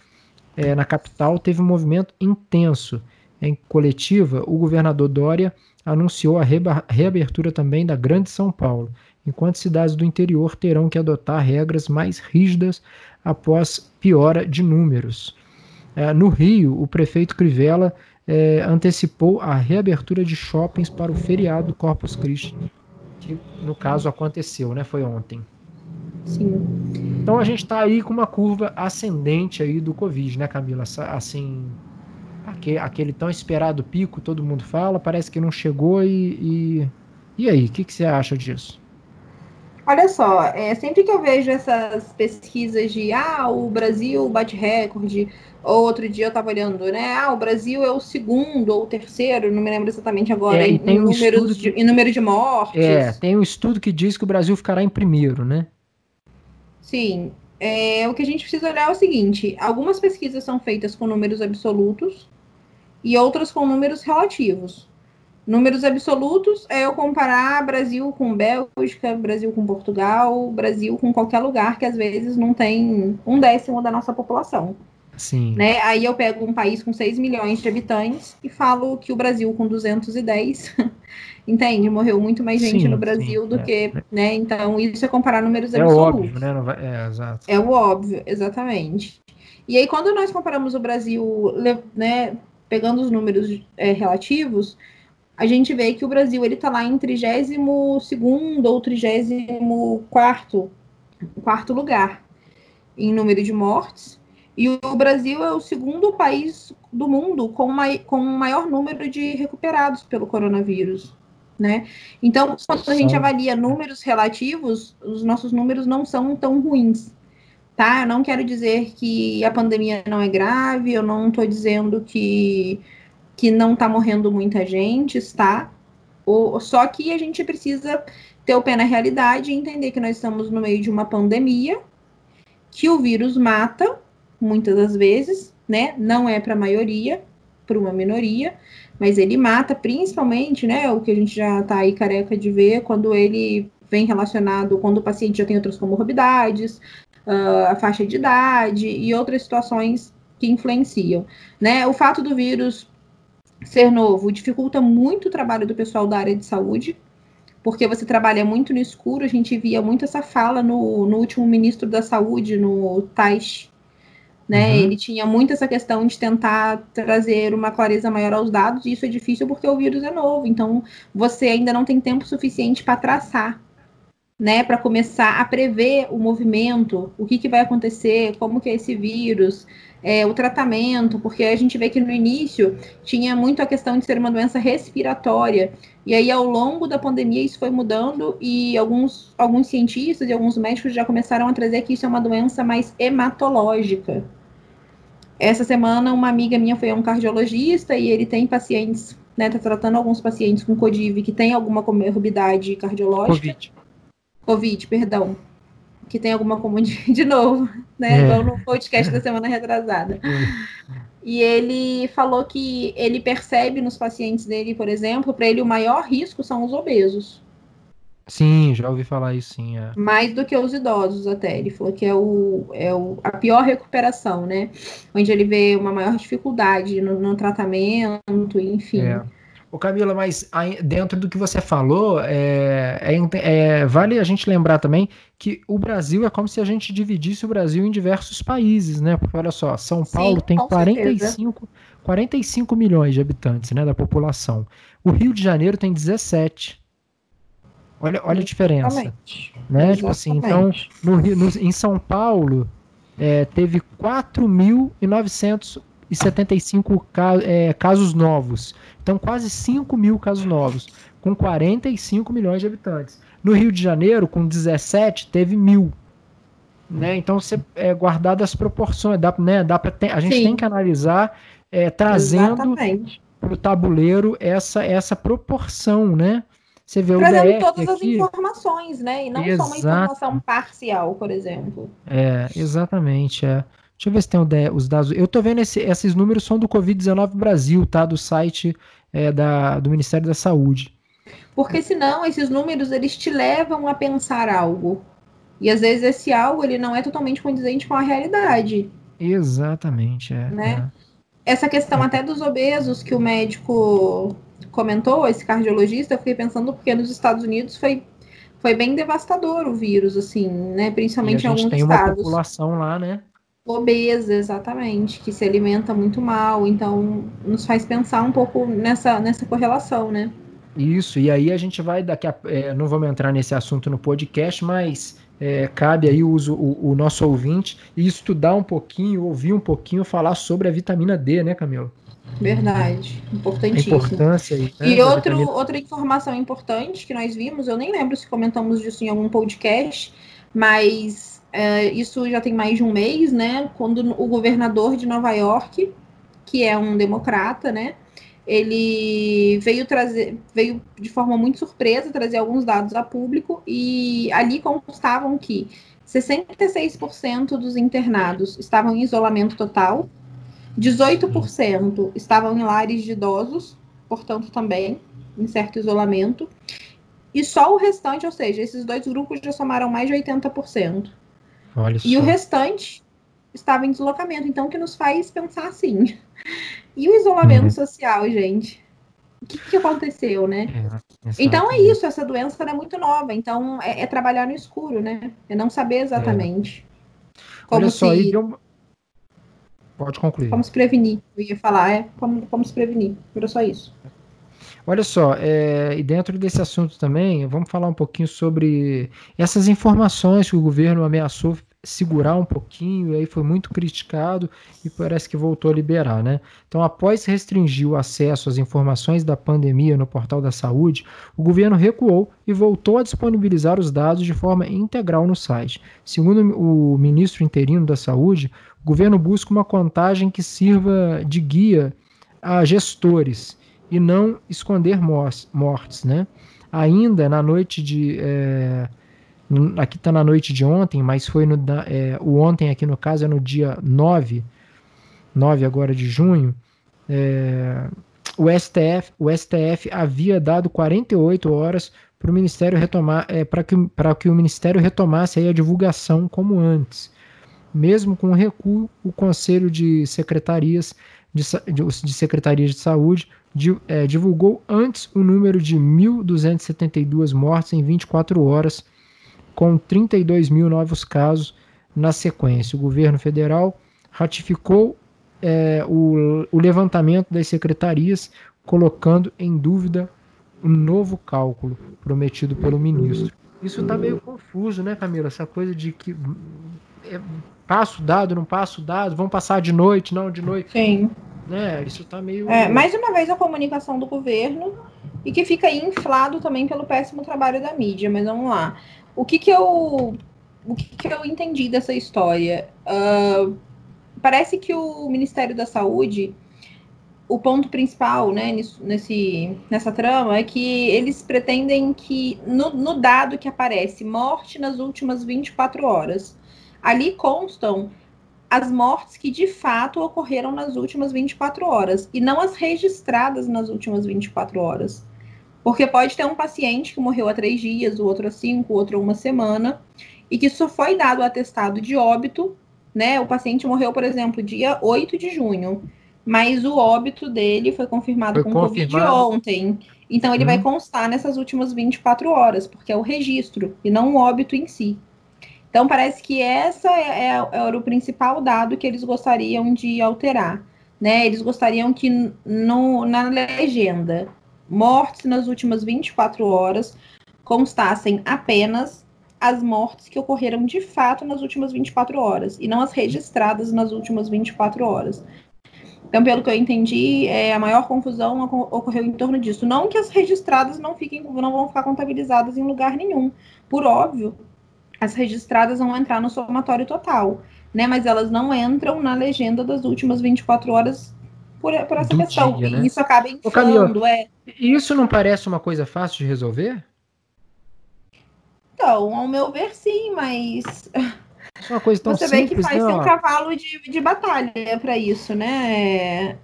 é, na capital, teve um movimento intenso. Em coletiva, o governador Dória anunciou a reabertura também da Grande São Paulo, enquanto cidades do interior terão que adotar regras mais rígidas após piora de números. Uh, no Rio, o prefeito Crivella é, antecipou a reabertura de shoppings para o feriado do Corpus Christi, que no caso aconteceu, né? Foi ontem. Sim. Então a gente está aí com uma curva ascendente aí do Covid, né, Camila? Assim, aquele, aquele tão esperado pico, todo mundo fala, parece que não chegou e. E, e aí, o que, que você acha disso? Olha só, é, sempre que eu vejo essas pesquisas de ah, o Brasil bate recorde, ou outro dia eu estava olhando, né? Ah, o Brasil é o segundo ou o terceiro, não me lembro exatamente agora, É, em, tem um número de, em número de mortes. É, tem um estudo que diz que o Brasil ficará em primeiro, né? Sim. É, o que a gente precisa olhar é o seguinte: algumas pesquisas são feitas com números absolutos e outras com números relativos. Números absolutos é eu comparar Brasil com Bélgica, Brasil com Portugal, Brasil com qualquer lugar que às vezes não tem um décimo da nossa população. Sim. Né? Aí eu pego um país com 6 milhões de habitantes e falo que o Brasil com 210, entende? Morreu muito mais gente Sim, no Brasil sim, do é, que, né? Então isso é comparar números É absolutos. óbvio, né? Vai- É, exato. É o óbvio, exatamente. E aí, quando nós comparamos o Brasil, né, pegando os números é, relativos, a gente vê que o Brasil ele está lá em 32 ou 34 quarto lugar em número de mortes. E o Brasil é o segundo país do mundo com, mai, com o maior número de recuperados pelo coronavírus. Né? Então, quando a gente avalia números relativos, os nossos números não são tão ruins tá? Eu não quero dizer que a pandemia não é grave, eu não estou dizendo que, que não está morrendo muita gente, está? Ou, só que a gente precisa ter o pé na realidade e entender que nós estamos no meio de uma pandemia, que o vírus mata, muitas das vezes, né? Não é para a maioria, para uma minoria, mas ele mata principalmente, né? O que a gente já está aí careca de ver, quando ele vem relacionado, quando o paciente já tem outras comorbidades, uh, a faixa de idade e outras situações que influenciam. Né? O fato do vírus ser novo dificulta muito o trabalho do pessoal da área de saúde, porque você trabalha muito no escuro. A gente via muito essa fala no, no último ministro da Saúde, no Tais. Né? Uhum. Ele tinha muito essa questão de tentar trazer uma clareza maior aos dados, e isso é difícil porque o vírus é novo, então você ainda não tem tempo suficiente para traçar né, para começar a prever o movimento, o que, que vai acontecer, como que é esse vírus, é, o tratamento, porque a gente vê que no início tinha muito a questão de ser uma doença respiratória, e aí ao longo da pandemia isso foi mudando e alguns, alguns cientistas e alguns médicos já começaram a trazer que isso é uma doença mais hematológica. Essa semana uma amiga minha foi a um cardiologista e ele tem pacientes, né, tá tratando alguns pacientes com CODIV que tem alguma comorbidade cardiológica. Covid. Covid, perdão. Que tem alguma comum de, de novo, né? É. Igual no podcast da semana retrasada. E ele falou que ele percebe nos pacientes dele, por exemplo, para ele o maior risco são os obesos, Sim, já ouvi falar isso, sim. É. mais do que os idosos até. Ele falou que é, o, é o, a pior recuperação, né? Onde ele vê uma maior dificuldade no, no tratamento, enfim. É. Ô Camila, mas dentro do que você falou, é, é é, vale a gente lembrar também que o Brasil é como se a gente dividisse o Brasil em diversos países, né? Porque olha só, São Sim, Paulo tem com 45, 45 milhões de habitantes, né, da população. O Rio de Janeiro tem 17. Olha, olha a diferença, Exatamente. né? Tipo assim, então no, Rio- no- em São Paulo é, teve 4.975 ca- é, casos novos. Então, quase 5 mil casos novos, com 45 milhões de habitantes. No Rio de Janeiro, com 17, teve mil. Né? Então, você é, guardado as proporções, dá, né, dá pra ter- a gente Sim. tem que analisar é, trazendo para o tabuleiro essa, essa proporção, né? Você vê o Trazendo DF todas as aqui, informações, né? E não só uma Exato. informação parcial, por exemplo. É, exatamente. É. Deixa eu ver se tem os dados. Eu tô vendo esse- esses números são do Covid-19 Brasil, tá? Do site é, da, do Ministério da Saúde. Porque senão esses números eles te levam a pensar algo. E às vezes esse algo ele não é totalmente condizente com a realidade. Exatamente, é. Né? Essa questão até dos obesos que o médico comentou, esse cardiologista, eu fiquei pensando porque nos Estados Unidos foi, foi bem devastador o vírus, assim, né? é. E a Principalmente em gente alguns tem uma estados. população lá, né? Obesa, exatamente, que se alimenta muito mal. Então, nos faz pensar um pouco nessa, nessa correlação, né? Isso, e aí a gente vai daqui a. É, não vamos entrar nesse assunto no podcast, mas é, cabe aí o, o, o, nosso ouvinte e estudar um pouquinho, ouvir um pouquinho falar sobre a vitamina D, né, Camila? Verdade, importantíssimo. A importância aí, né, e outro, vitamina... outra informação importante que nós vimos, eu nem lembro se comentamos disso em algum podcast, mas é, isso já tem mais de um mês, né? Quando o governador de Nova York, que é um democrata, né? ele veio trazer, veio de forma muito surpresa trazer alguns dados a público e ali constavam que 66% dos internados estavam em isolamento total, 18% estavam em lares de idosos, portanto também em certo isolamento, e só o restante, ou seja, esses dois grupos já somaram mais de 80%. Olha e só. o restante estava em deslocamento, então o que nos faz pensar assim, e o isolamento uhum. social, gente? O que, que aconteceu, né? É, então é isso, essa doença é muito nova, então é, é, trabalhar no escuro, né? É não saber exatamente. É. Como Olha se... só, deu... Pode concluir. Como se prevenir, eu ia falar, é como, como se prevenir, era só isso. Olha só, é, e dentro desse assunto também, vamos falar um pouquinho sobre essas informações que o governo ameaçou segurar um pouquinho, e aí foi muito criticado e parece que voltou a liberar, né? Então, após restringir o acesso às informações da pandemia no portal da saúde, o governo recuou e voltou a disponibilizar os dados de forma integral no site. Segundo o ministro interino da Saúde, o governo busca uma contagem que sirva de guia a gestores e não esconder mortes, né? Ainda na noite de é, aqui está na noite de ontem, mas foi no, é, o ontem aqui no caso é no dia 9, 9 agora de junho, é, o, STF, o STF havia dado 48 horas para o Ministério retomar, é, para que, que o Ministério retomasse a divulgação como antes. Mesmo com o recuo, o Conselho de Secretarias de, de, de Secretarias de Saúde de, divulgou antes o número de 1.272 mortes em 24 horas com 32 mil novos casos na sequência. O governo federal ratificou é, o, o levantamento das secretarias, colocando em dúvida um novo cálculo prometido pelo ministro. Isso está meio confuso, né, Camila? Essa coisa de que é, passo dado, não passo dado, vão passar de noite, não de noite. Sim. Né? Isso está meio. É, mais uma vez a comunicação do governo e que fica inflado também pelo péssimo trabalho da mídia. Mas vamos lá. O que que eu, o que que eu entendi dessa história? Uh, parece que o Ministério da Saúde, o ponto principal, né, nesse, nessa trama é que eles pretendem que no, no dado que aparece morte nas últimas 24 horas, ali constam as mortes que de fato ocorreram nas últimas 24 horas e não as registradas nas últimas 24 horas. Porque pode ter um paciente que morreu há três dias, o outro há cinco, o outro há uma semana, e que só foi dado o atestado de óbito, né? O paciente morreu, por exemplo, dia 8 de junho, mas o óbito dele foi confirmado foi com confirmado. Covid ontem. Então ele hum. vai uhum. constar nessas últimas 24 horas, porque é o registro e não o óbito em si. Então parece que essa é, é, era o principal dado que eles gostariam de alterar. Né? Eles gostariam que no, na legenda mortes nas últimas 24 horas constassem apenas as mortes que ocorreram de fato nas últimas 24 horas e não as registradas nas últimas 24 horas. Então, pelo que eu entendi, é, a maior confusão ocorreu em torno disso. Não que as registradas não fiquem, não vão ficar contabilizadas em lugar nenhum. Por óbvio, as registradas vão entrar no somatório total, né? Mas elas não entram na legenda das últimas 24 horas por, por essa questão. Dia, né? Isso acaba inflando, é. Isso não parece uma coisa fácil de resolver? Então, ao meu ver, sim, mas. É uma coisa tão Você simples, vê que faz né? um cavalo de, de batalha para isso, né? É,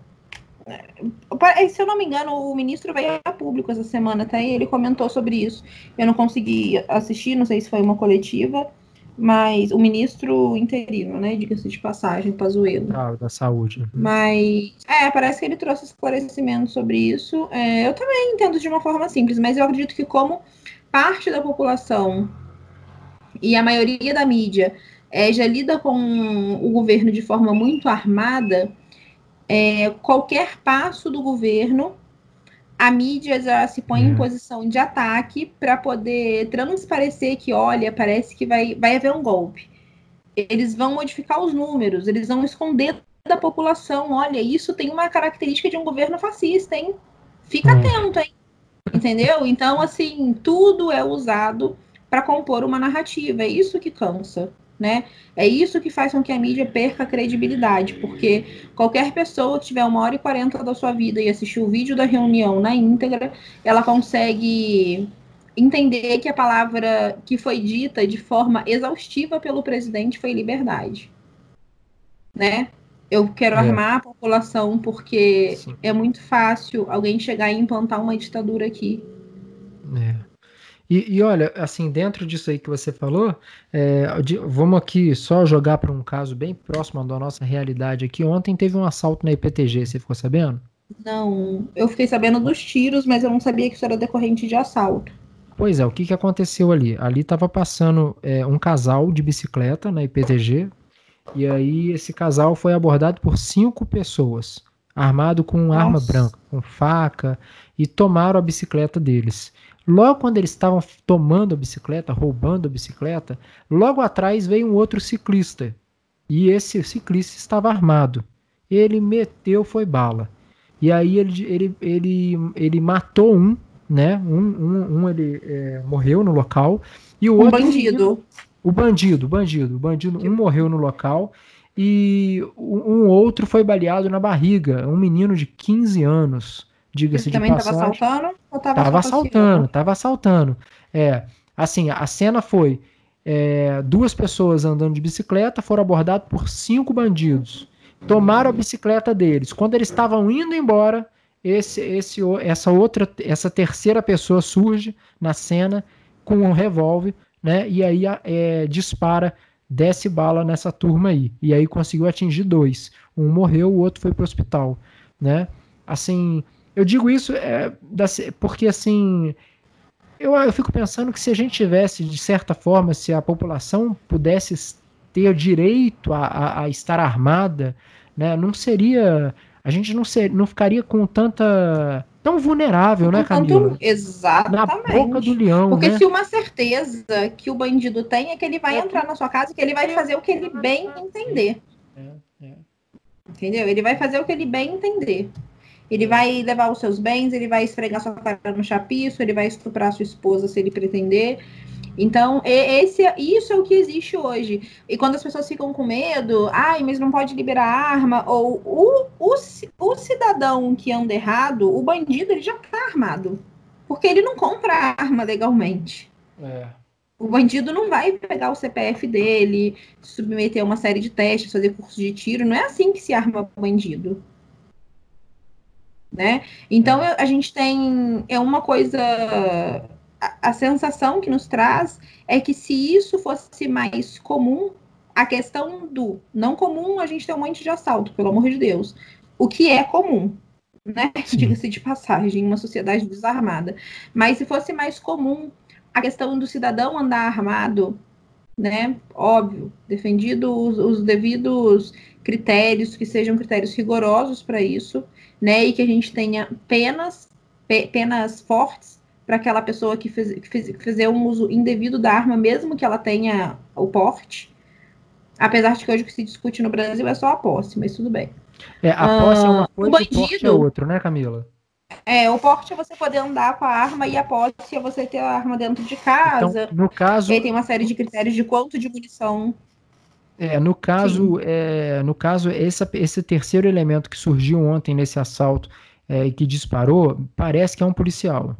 se eu não me engano, o ministro veio a público essa semana até e ele comentou sobre isso. Eu não consegui assistir, não sei se foi uma coletiva, mas o ministro interino, né, diga-se de passagem, Pazuello. Ah, da saúde. Mas, é, parece que ele trouxe esclarecimento sobre isso. É, eu também entendo de uma forma simples, mas eu acredito que como parte da população e a maioria da mídia é, já lida com o governo de forma muito armada, é, qualquer passo do governo a mídia já se põe em posição de ataque para poder transparecer que, olha, parece que vai, vai haver um golpe. Eles vão modificar os números, eles vão esconder da população. Olha, isso tem uma característica de um governo fascista, hein? Fica Hum. atento, hein? Entendeu? Então, assim, tudo é usado para compor uma narrativa. É isso que cansa, né? É isso que faz com que a mídia perca a credibilidade, porque qualquer pessoa que tiver uma hora e quarenta da sua vida e assistir o vídeo da reunião na íntegra, ela consegue entender que a palavra que foi dita de forma exaustiva pelo presidente foi liberdade, né? Eu quero É. armar a população porque Sim. é muito fácil alguém chegar e implantar uma ditadura aqui. É. E, e olha, assim, dentro disso aí que você falou, é, de- vamos aqui só jogar para um caso bem próximo da nossa realidade aqui. Ontem teve um assalto na IPTG, você ficou sabendo? Não, eu fiquei sabendo dos tiros, mas eu não sabia que isso era decorrente de assalto. Pois é, o que, que aconteceu ali? Ali estava passando é, um casal de bicicleta na IPTG, e aí esse casal foi abordado por cinco pessoas, armado com arma Nossa. branca, com faca, e tomaram a bicicleta deles. Logo quando eles estavam tomando a bicicleta, roubando a bicicleta, logo atrás veio um outro ciclista. E esse ciclista estava armado. Ele meteu, foi bala. E aí ele, ele, ele, ele matou um, né? Um, um, um ele é, morreu no local. E o Um outro. bandido. O bandido, o bandido. O bandido, um morreu no local. E um um outro foi baleado na barriga. Um menino de 15 anos. Diga-se de também estava passagem. assaltando ou estava Tava assaltando, tava assaltando. É, assim, a cena foi é, duas pessoas andando de bicicleta foram abordadas por cinco bandidos. Tomaram a bicicleta deles. Quando eles estavam indo embora, esse, esse, o- essa outra, essa terceira pessoa surge na cena com um revólver, né? E aí é, dispara, desce bala nessa turma aí. E aí conseguiu atingir dois. Um morreu, o outro foi pro hospital, né? Assim, eu digo isso é, da- porque, assim, eu, eu fico pensando que se a gente tivesse, de certa forma, se a população pudesse ter direito a, a- a estar armada, né, não seria. A gente não, ser, não ficaria com tanta. tão vulnerável, né, Camila? Na Exatamente. boca do leão, Porque né? se uma certeza que o bandido tem é que ele vai É. entrar na sua casa e que ele vai fazer o que ele bem entender. É, é. Entendeu? Ele vai fazer o que ele bem entender. Ele vai levar os seus bens, ele vai esfregar sua cara no chapiço, ele vai estuprar sua esposa se ele pretender. Então, esse, isso é o que existe hoje. E quando as pessoas ficam com medo, ai, mas não pode liberar arma, ou o, o, o cidadão que anda errado, o bandido, ele já tá armado. Porque ele não compra arma legalmente. É. O bandido não vai pegar o CPF dele, submeter a uma série de testes, fazer curso de tiro. Não é assim que se arma bandido. Né? Então eu- a gente tem é uma coisa a, a sensação que nos traz é que se isso fosse mais comum, a questão do não comum a gente tem um monte de assalto, pelo amor de Deus. O que é comum, né? Diga-se de passagem, em uma sociedade desarmada. Mas se fosse mais comum a questão do cidadão andar armado, né? Óbvio, defendido os, os devidos critérios, que sejam critérios rigorosos para isso, né? E que a gente tenha penas, pe- penas fortes para aquela pessoa que, fez, que, fez, que fizer um uso indevido da arma, mesmo que ela tenha o porte. Apesar de que hoje o que se discute no Brasil é só a posse, mas tudo bem. É, a posse é Ah, uma o coisa e o porte é bandido- outra, né, Camila? É, o porte é você poder andar com a arma e a posse é você ter a arma dentro de casa. Então, no caso, E aí tem uma série de critérios de quanto de munição. É, no caso, é, no caso esse, esse terceiro elemento que surgiu ontem nesse assalto é, e que disparou, parece que é um policial.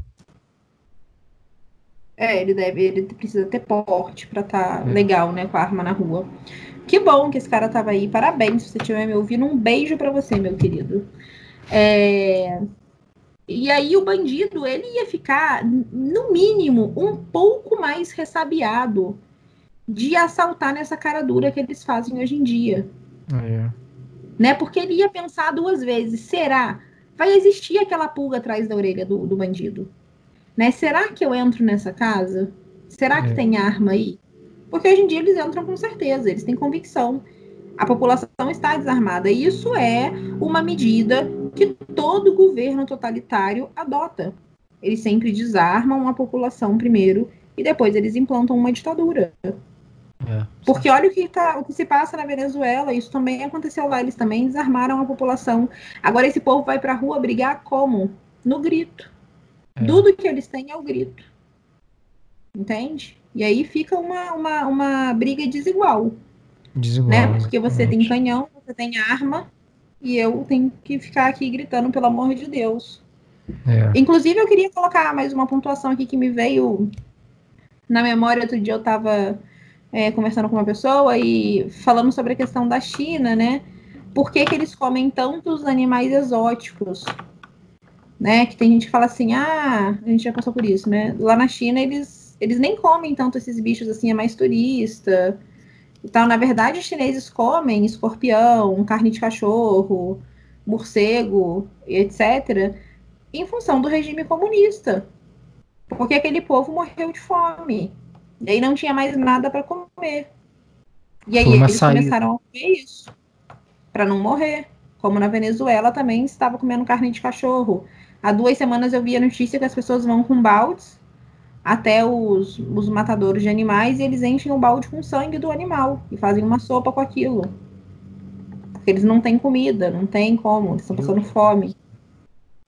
É, ele deve, ele precisa ter porte pra estar É. legal, né, com a arma na rua. Que bom que esse cara tava aí. Parabéns se você estiver me ouvindo. Um beijo pra você, meu querido. É, E aí o bandido, ele ia ficar, no mínimo, um pouco mais ressabiado de assaltar nessa cara dura que eles fazem hoje em dia. É. né? Porque ele ia pensar duas vezes: será? Vai existir aquela pulga atrás da orelha do, do bandido? Né? Será que eu entro nessa casa? Será que É. tem arma aí? Porque hoje em dia eles entram com certeza, eles têm convicção. A população está desarmada. E isso é uma medida que todo governo totalitário adota. Eles sempre desarmam a população primeiro e depois eles implantam uma ditadura. É, Porque olha o que, tá, o que se passa na Venezuela, isso também aconteceu lá, eles também desarmaram a população. Agora esse povo vai para a rua brigar como? No grito. É. Tudo que eles têm é o grito. Entende? E aí fica uma, uma, uma briga desigual. Desigual. Né? Porque você tem canhão, você tem arma, e eu tenho que ficar aqui gritando, pelo amor de Deus. É. Inclusive, eu queria colocar mais uma pontuação aqui que me veio na memória. Outro dia eu estava é, conversando com uma pessoa e falando sobre a questão da China, né? Por que, que eles comem tantos animais exóticos? Né? Que tem gente que fala assim, ah, a gente já passou por isso, né? Lá na China eles, eles nem comem tanto esses bichos assim, é mais turista. Então, na verdade, os chineses comem escorpião, carne de cachorro, morcego, etc., em função do regime comunista. Porque aquele povo morreu de fome. E aí não tinha mais nada para comer. E aí eles saída. começaram a comer isso. Para não morrer. Como na Venezuela também estava comendo carne de cachorro. Há duas semanas eu vi a notícia que as pessoas vão com baldes até os, os matadores de animais e eles enchem o balde com sangue do animal e fazem uma sopa com aquilo. Porque eles não têm comida, não tem como, eles estão passando fome.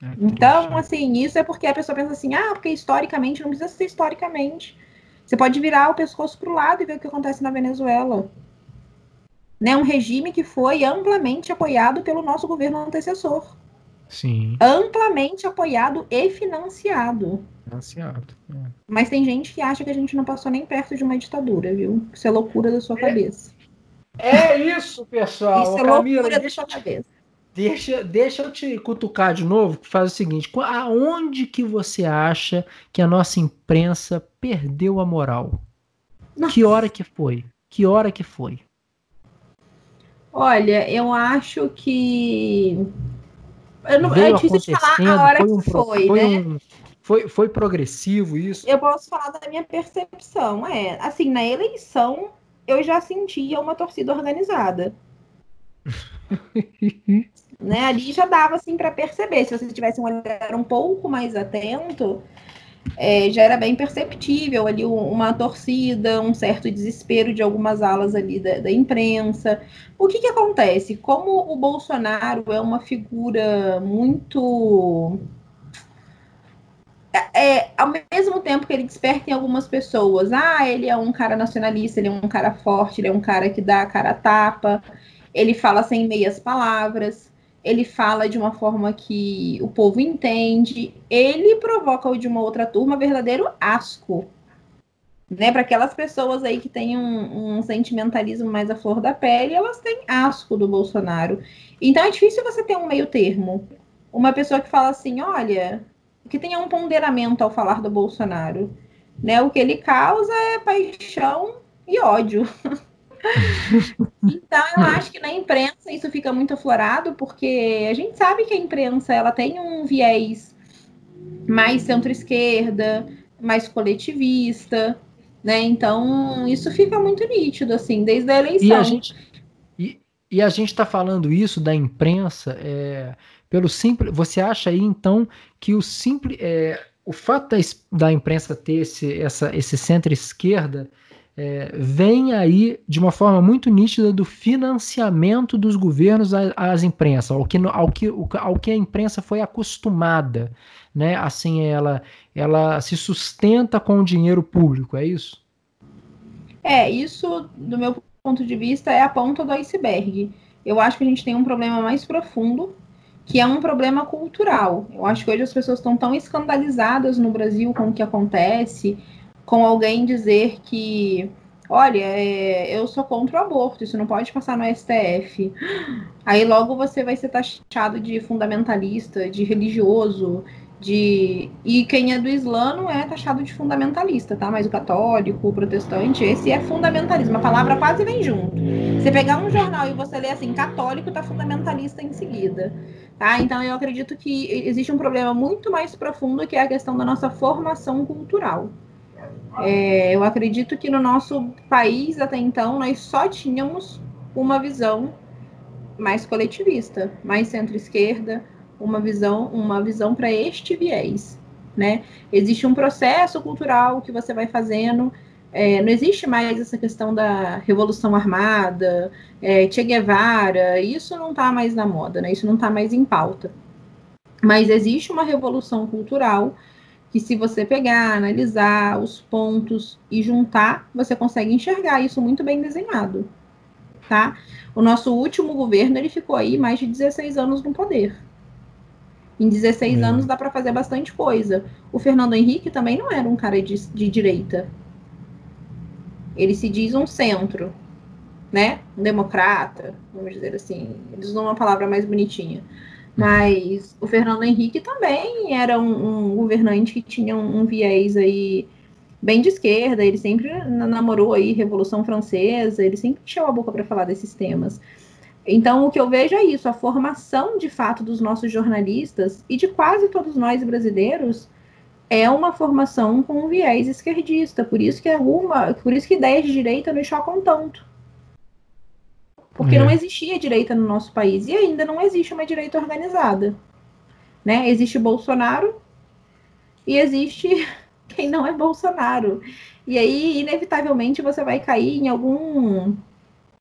É então, assim, isso é porque a pessoa pensa assim, ah, porque historicamente, não precisa ser historicamente. Você pode virar o pescoço para o lado e ver o que acontece na Venezuela. Né, um regime que foi amplamente apoiado pelo nosso governo antecessor. Sim. Amplamente apoiado e financiado. Financiado. É. Mas tem gente que acha que a gente não passou nem perto de uma ditadura, viu? Isso é loucura da sua é. cabeça. É isso, pessoal. Isso é Camila, loucura deixa, da sua cabeça. Deixa, deixa eu te cutucar de novo, faz o seguinte: aonde que você acha que a nossa imprensa perdeu a moral? Nossa. Que hora que foi? Que hora que foi? Olha, eu acho que eu não, é difícil falar a hora foi um, que foi, foi né? Um, foi, foi progressivo isso? Eu posso falar da minha percepção. É, assim, na eleição eu já sentia uma torcida organizada. né? Ali já dava assim para perceber. Se você tivesse um olhar um pouco mais atento, é, já era bem perceptível ali uma torcida, um certo desespero de algumas alas ali da, da, imprensa. O que, que acontece? Como o Bolsonaro é uma figura muito. É, é, ao mesmo tempo que ele desperta em algumas pessoas, ah, ele é um cara nacionalista, ele é um cara forte, ele é um cara que dá a cara a tapa, ele fala sem meias palavras ele fala de uma forma que o povo entende, ele provoca de uma outra turma verdadeiro asco. Né, para aquelas pessoas aí que têm um, um, sentimentalismo mais à flor da pele, elas têm asco do Bolsonaro. Então é difícil você ter um meio termo. Uma pessoa que fala assim, olha, que tenha um ponderamento ao falar do Bolsonaro. Né? O que ele causa é paixão e ódio. então, eu acho que na imprensa isso fica muito aflorado, porque a gente sabe que a imprensa ela tem um viés mais centro-esquerda, mais coletivista, né? Então, isso fica muito nítido, assim, desde a eleição. E a gente, e, e a gente está falando isso da imprensa é, pelo simples. Você acha aí, então, que o simples. É, o fato da, da imprensa ter esse, essa, esse centro-esquerda é, vem aí de uma forma muito nítida do financiamento dos governos às imprensas, ao que, ao que, ao que a imprensa foi acostumada, né? Assim, ela, ela se sustenta com o dinheiro público, é isso? É, isso, do meu ponto de vista, é a ponta do iceberg. Eu acho que a gente tem um problema mais profundo, que é um problema cultural. Eu acho que hoje as pessoas estão tão escandalizadas no Brasil com o que acontece, com alguém dizer que, olha, é, eu sou contra o aborto, isso não pode passar no STF. Aí logo você vai ser taxado de fundamentalista, de religioso, de e quem é do Islã não é taxado de fundamentalista, tá? Mas o católico, o protestante, esse é fundamentalismo. A palavra quase vem junto. Você pegar um jornal e você ler assim, católico tá fundamentalista em seguida, tá? Então eu acredito que existe um problema muito mais profundo que é a questão da nossa formação cultural. É, eu acredito que no nosso país, até então, nós só tínhamos uma visão mais coletivista, mais centro-esquerda, uma visão, uma visão para este viés, né? Existe um processo cultural que você vai fazendo. É, não existe mais essa questão da revolução armada, é, Che Guevara, isso não está mais na moda, né? Isso não está mais em pauta. Mas existe uma revolução cultural que se você pegar, analisar os pontos e juntar, você consegue enxergar isso muito bem desenhado, tá? O nosso último governo, ele ficou aí mais de 16 anos no poder. Em 16 é. anos dá para fazer bastante coisa. O Fernando Henrique também não era um cara de, de direita. Ele se diz um centro, né? Um democrata, vamos dizer assim. Eles usam uma palavra mais bonitinha. Mas o Fernando Henrique também era um, um governante que tinha um, um, viés aí bem de esquerda. Ele sempre namorou aí Revolução Francesa. Ele sempre encheu a boca para falar desses temas. Então, o que eu vejo é isso: a formação de fato dos nossos jornalistas e de quase todos nós brasileiros é uma formação com um viés esquerdista. Por isso que alguma, por isso que ideias de direita nos chocam tanto. Porque é. não existia direita no nosso país e ainda não existe uma direita organizada. Né? Existe Bolsonaro e existe quem não é Bolsonaro. E aí, inevitavelmente, você vai cair em algum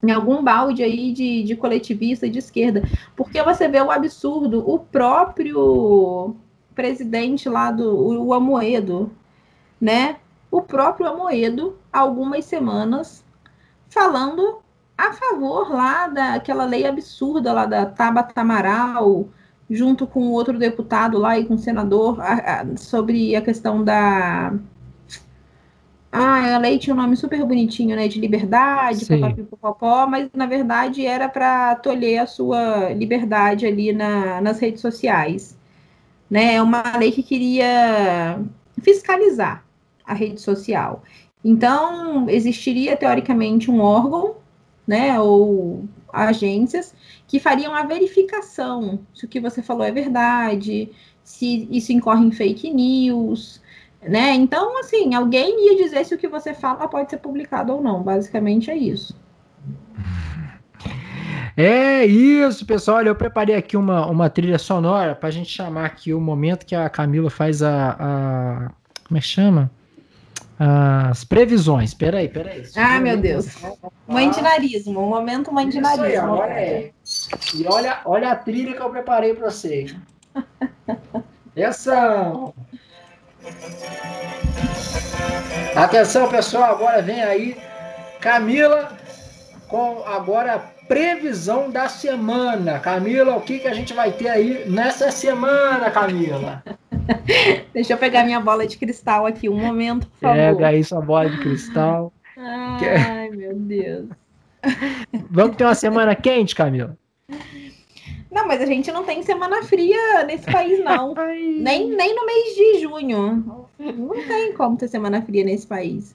em algum balde aí de, de coletivista de esquerda. Porque você vê o absurdo, o próprio presidente lá do o Amoedo, né? O próprio Amoedo, algumas semanas, falando a favor lá daquela lei absurda lá da Tabata Amaral, junto com outro deputado lá e com o senador, a, a, sobre a questão da. Ah, a lei tinha um nome super bonitinho, né? De liberdade, popopó, mas na verdade era para tolher a sua liberdade ali na, nas redes sociais. Né? É uma lei que queria fiscalizar a rede social. Então, existiria teoricamente um órgão né, ou agências que fariam a verificação se o que você falou é verdade, se isso incorre em fake news, né? Então, assim, alguém ia dizer se o que você fala pode ser publicado ou não. Basicamente é isso. É isso, pessoal. Olha, eu preparei aqui uma, uma trilha sonora para a gente chamar aqui o momento que a Camila faz a, a como é que chama? As previsões. Peraí, peraí. Ah, meu Deus. Mandinarismo, um momento mandinarismo. Aí, olha aí. E olha, olha a trilha que eu preparei para vocês. Atenção! Atenção, pessoal, agora vem aí Camila com agora a previsão da semana. Camila, o que, que a gente vai ter aí nessa semana, Camila? Deixa eu pegar minha bola de cristal aqui, um momento, por favor. Pega aí sua bola de cristal. Ai, meu Deus. Vamos ter uma semana quente, Camila? Não, mas a gente não tem semana fria nesse país, não. nem, nem no mês de junho. Não tem como ter semana fria nesse país.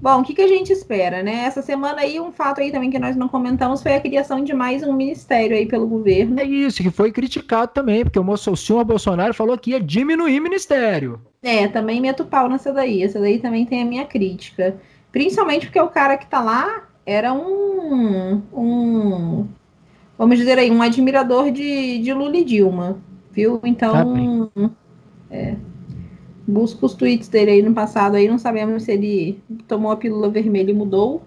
Bom, o que, que a gente espera, né? Essa semana aí, um fato aí também que nós não comentamos foi a criação de mais um ministério aí pelo governo. É isso, que foi criticado também, porque o, senhor Bolsonaro falou que ia diminuir ministério. É, também meto pau nessa daí. Essa daí também tem a minha crítica. Principalmente porque o cara que tá lá era um, um vamos dizer aí, um admirador de, de Lula e Dilma, viu? Então, tá é, busca os tweets dele aí no passado aí, não sabemos se ele tomou a pílula vermelha e mudou,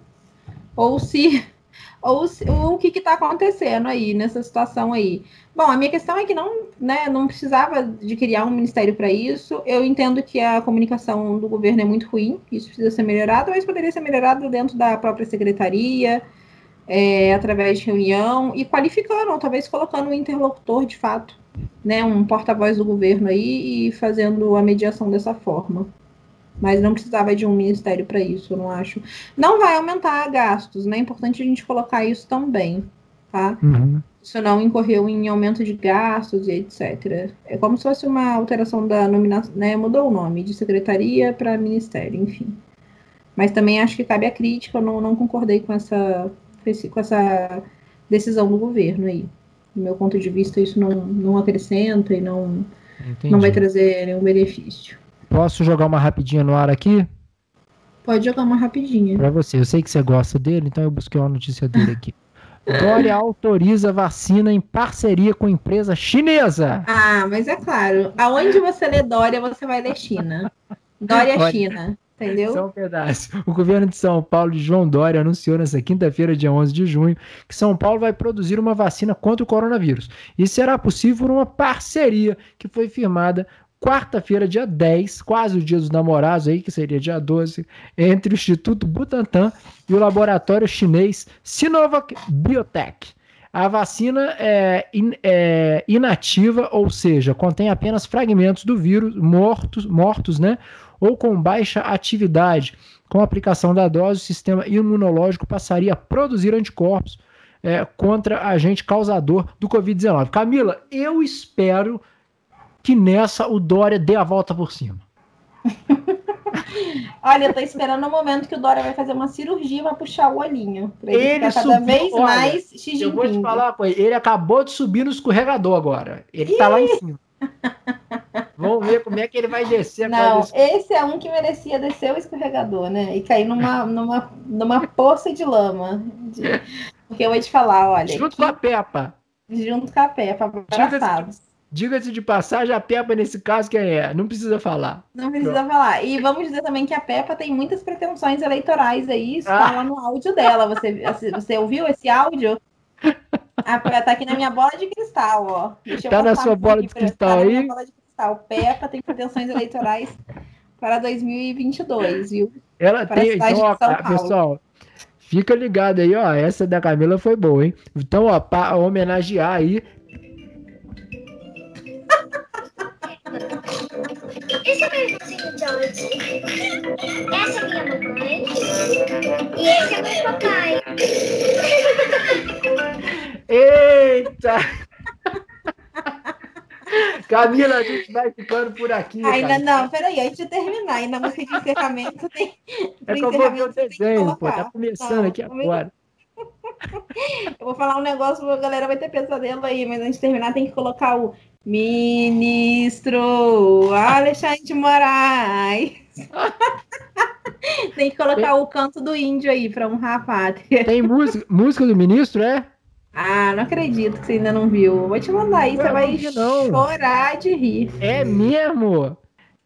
ou se ou, se, ou o que está acontecendo aí nessa situação aí. Bom, a minha questão é que não, né, não precisava de criar um ministério para isso. Eu entendo que a comunicação do governo é muito ruim, isso precisa ser melhorado, mas poderia ser melhorado dentro da própria secretaria, é, através de reunião e qualificando, ou talvez colocando um interlocutor de fato né, um porta-voz do governo aí e fazendo a mediação dessa forma. Mas não precisava de um ministério para isso, eu não acho. Não vai aumentar gastos, né? É importante a gente colocar isso também, tá? Uhum. Isso não incorreu em aumento de gastos e etc. É como se fosse uma alteração da nominação, né? Mudou o nome de secretaria para ministério, enfim. Mas também acho que cabe a crítica, eu não, não concordei com essa, com essa decisão do governo aí do meu ponto de vista, isso não, não acrescenta e não, não vai trazer nenhum benefício. Posso jogar uma rapidinha no ar aqui? Pode jogar uma rapidinha. Para você, eu sei que você gosta dele, então eu busquei uma notícia dele aqui. Dória autoriza vacina em parceria com empresa chinesa. Ah, mas é claro. Aonde você lê Dória, você vai ler China. Dória China. Entendeu? Um pedaço. O governo de São Paulo de João Dória anunciou nesta quinta-feira, dia 11 de junho, que São Paulo vai produzir uma vacina contra o coronavírus. E será possível por uma parceria que foi firmada quarta-feira, dia 10, quase o dia dos namorados aí, que seria dia 12, entre o Instituto Butantan e o laboratório chinês Sinovac Biotech. A vacina é, in, é, inativa, ou seja, contém apenas fragmentos do vírus mortos, mortos, né? Ou com baixa atividade. Com a aplicação da dose, o sistema imunológico passaria a produzir anticorpos é, contra agente causador do Covid-19. Camila, eu espero que nessa o Dória dê a volta por cima. Olha, eu tô esperando o momento que o Dória vai fazer uma cirurgia para puxar o olhinho. Pra ele, Ele ficar cada subiu, vez olha, mais Xi Eu vou te Jinping. falar, pô, ele acabou de subir no escorregador agora. Ele tá lá em cima. Vamos ver como é que ele vai descer. Não, desse- esse é um que merecia descer o escorregador, né? E cair numa, numa, numa poça de lama. De- Porque eu vou te falar, olha. Junto com a Peppa. junto com a Peppa, Diga-se abraçados. Diga-se de passagem, a Peppa nesse caso quem é? Não precisa falar. Não precisa falar. E vamos dizer também que a Peppa tem muitas pretensões eleitorais aí, isso Ah. tá lá no áudio dela. Você, você ouviu esse áudio? A Peppa tá aqui na minha bola de cristal, ó. Deixa eu Tá na sua aqui bola de pra- cristal tá na aí? minha bola de cristal. Peppa tem pretensões eleitorais para 2022, viu? Ela Para tem. Então, ó, de São ah, Paulo. pessoal, fica ligado aí, ó. Essa da Camila foi boa, hein? Então, ó, para homenagear aí. Esse é meu irmãozinho George. Essa é minha mamãe. E esse é meu papai. Eita! Camila, a gente vai ficando por aqui. Ainda cara. não, peraí, antes de terminar, ainda música de encerramento tem. É que eu vou ver o tem desenho, pô. Tá começando Não, aqui agora. Eu vou falar um negócio, a galera vai ter pesadelo aí, mas antes de terminar tem que colocar o ministro Alexandre de Moraes. tem que colocar o canto do índio aí para honrar a pátria. Tem música, música do ministro, é? Ah, não acredito que você ainda não viu. Vou te mandar aí, você vai não chorar de rir. É mesmo?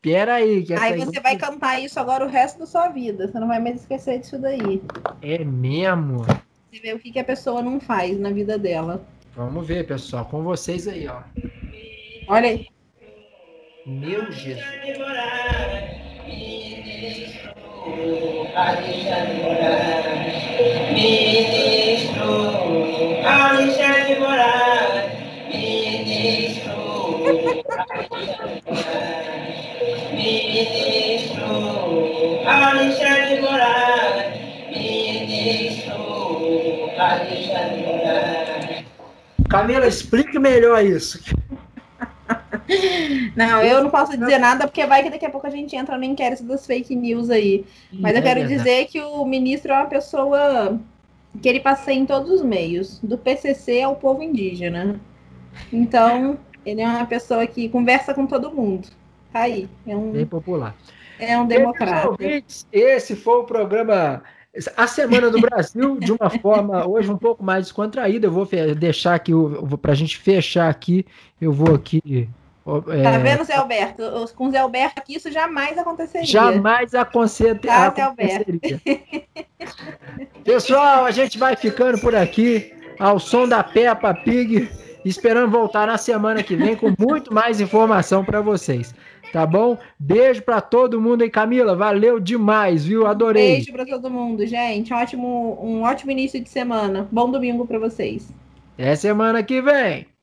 Pera aí, que Aí aí você vai cantar isso agora o resto da sua vida. Você não vai mais esquecer disso daí. É mesmo? Você vê o que, que a pessoa não faz na vida dela. Vamos ver, pessoal, com vocês aí, ó. Olha aí. Meu Jesus. Camila, explique melhor isso. Não, eu não posso dizer nada, porque vai que daqui a pouco a gente entra no inquérito das fake news aí. Mas eu É quero dizer que o ministro é uma pessoa que ele passeia em todos os meios, do PCC ao povo indígena. Então, ele é uma pessoa que conversa com todo mundo. Tá aí, é Bem um, popular. é um democrata. Esse foi o programa A Semana do Brasil, de uma forma hoje um pouco mais descontraída. Eu vou deixar aqui, para a gente fechar aqui, eu vou aqui. É, Tá vendo, Zé Alberto? Com o Zé Alberto aqui isso jamais aconteceria. Jamais Tá, Zé Alberto. aconteceria. Pessoal, a gente vai ficando por aqui, ao som da Peppa Pig, esperando voltar na semana que vem com muito mais informação para vocês. Tá bom? Beijo para todo mundo aí, Camila. Valeu demais, viu? Adorei. Beijo pra todo mundo, gente. Ótimo, um ótimo início de semana. Bom domingo pra vocês. Até semana que vem.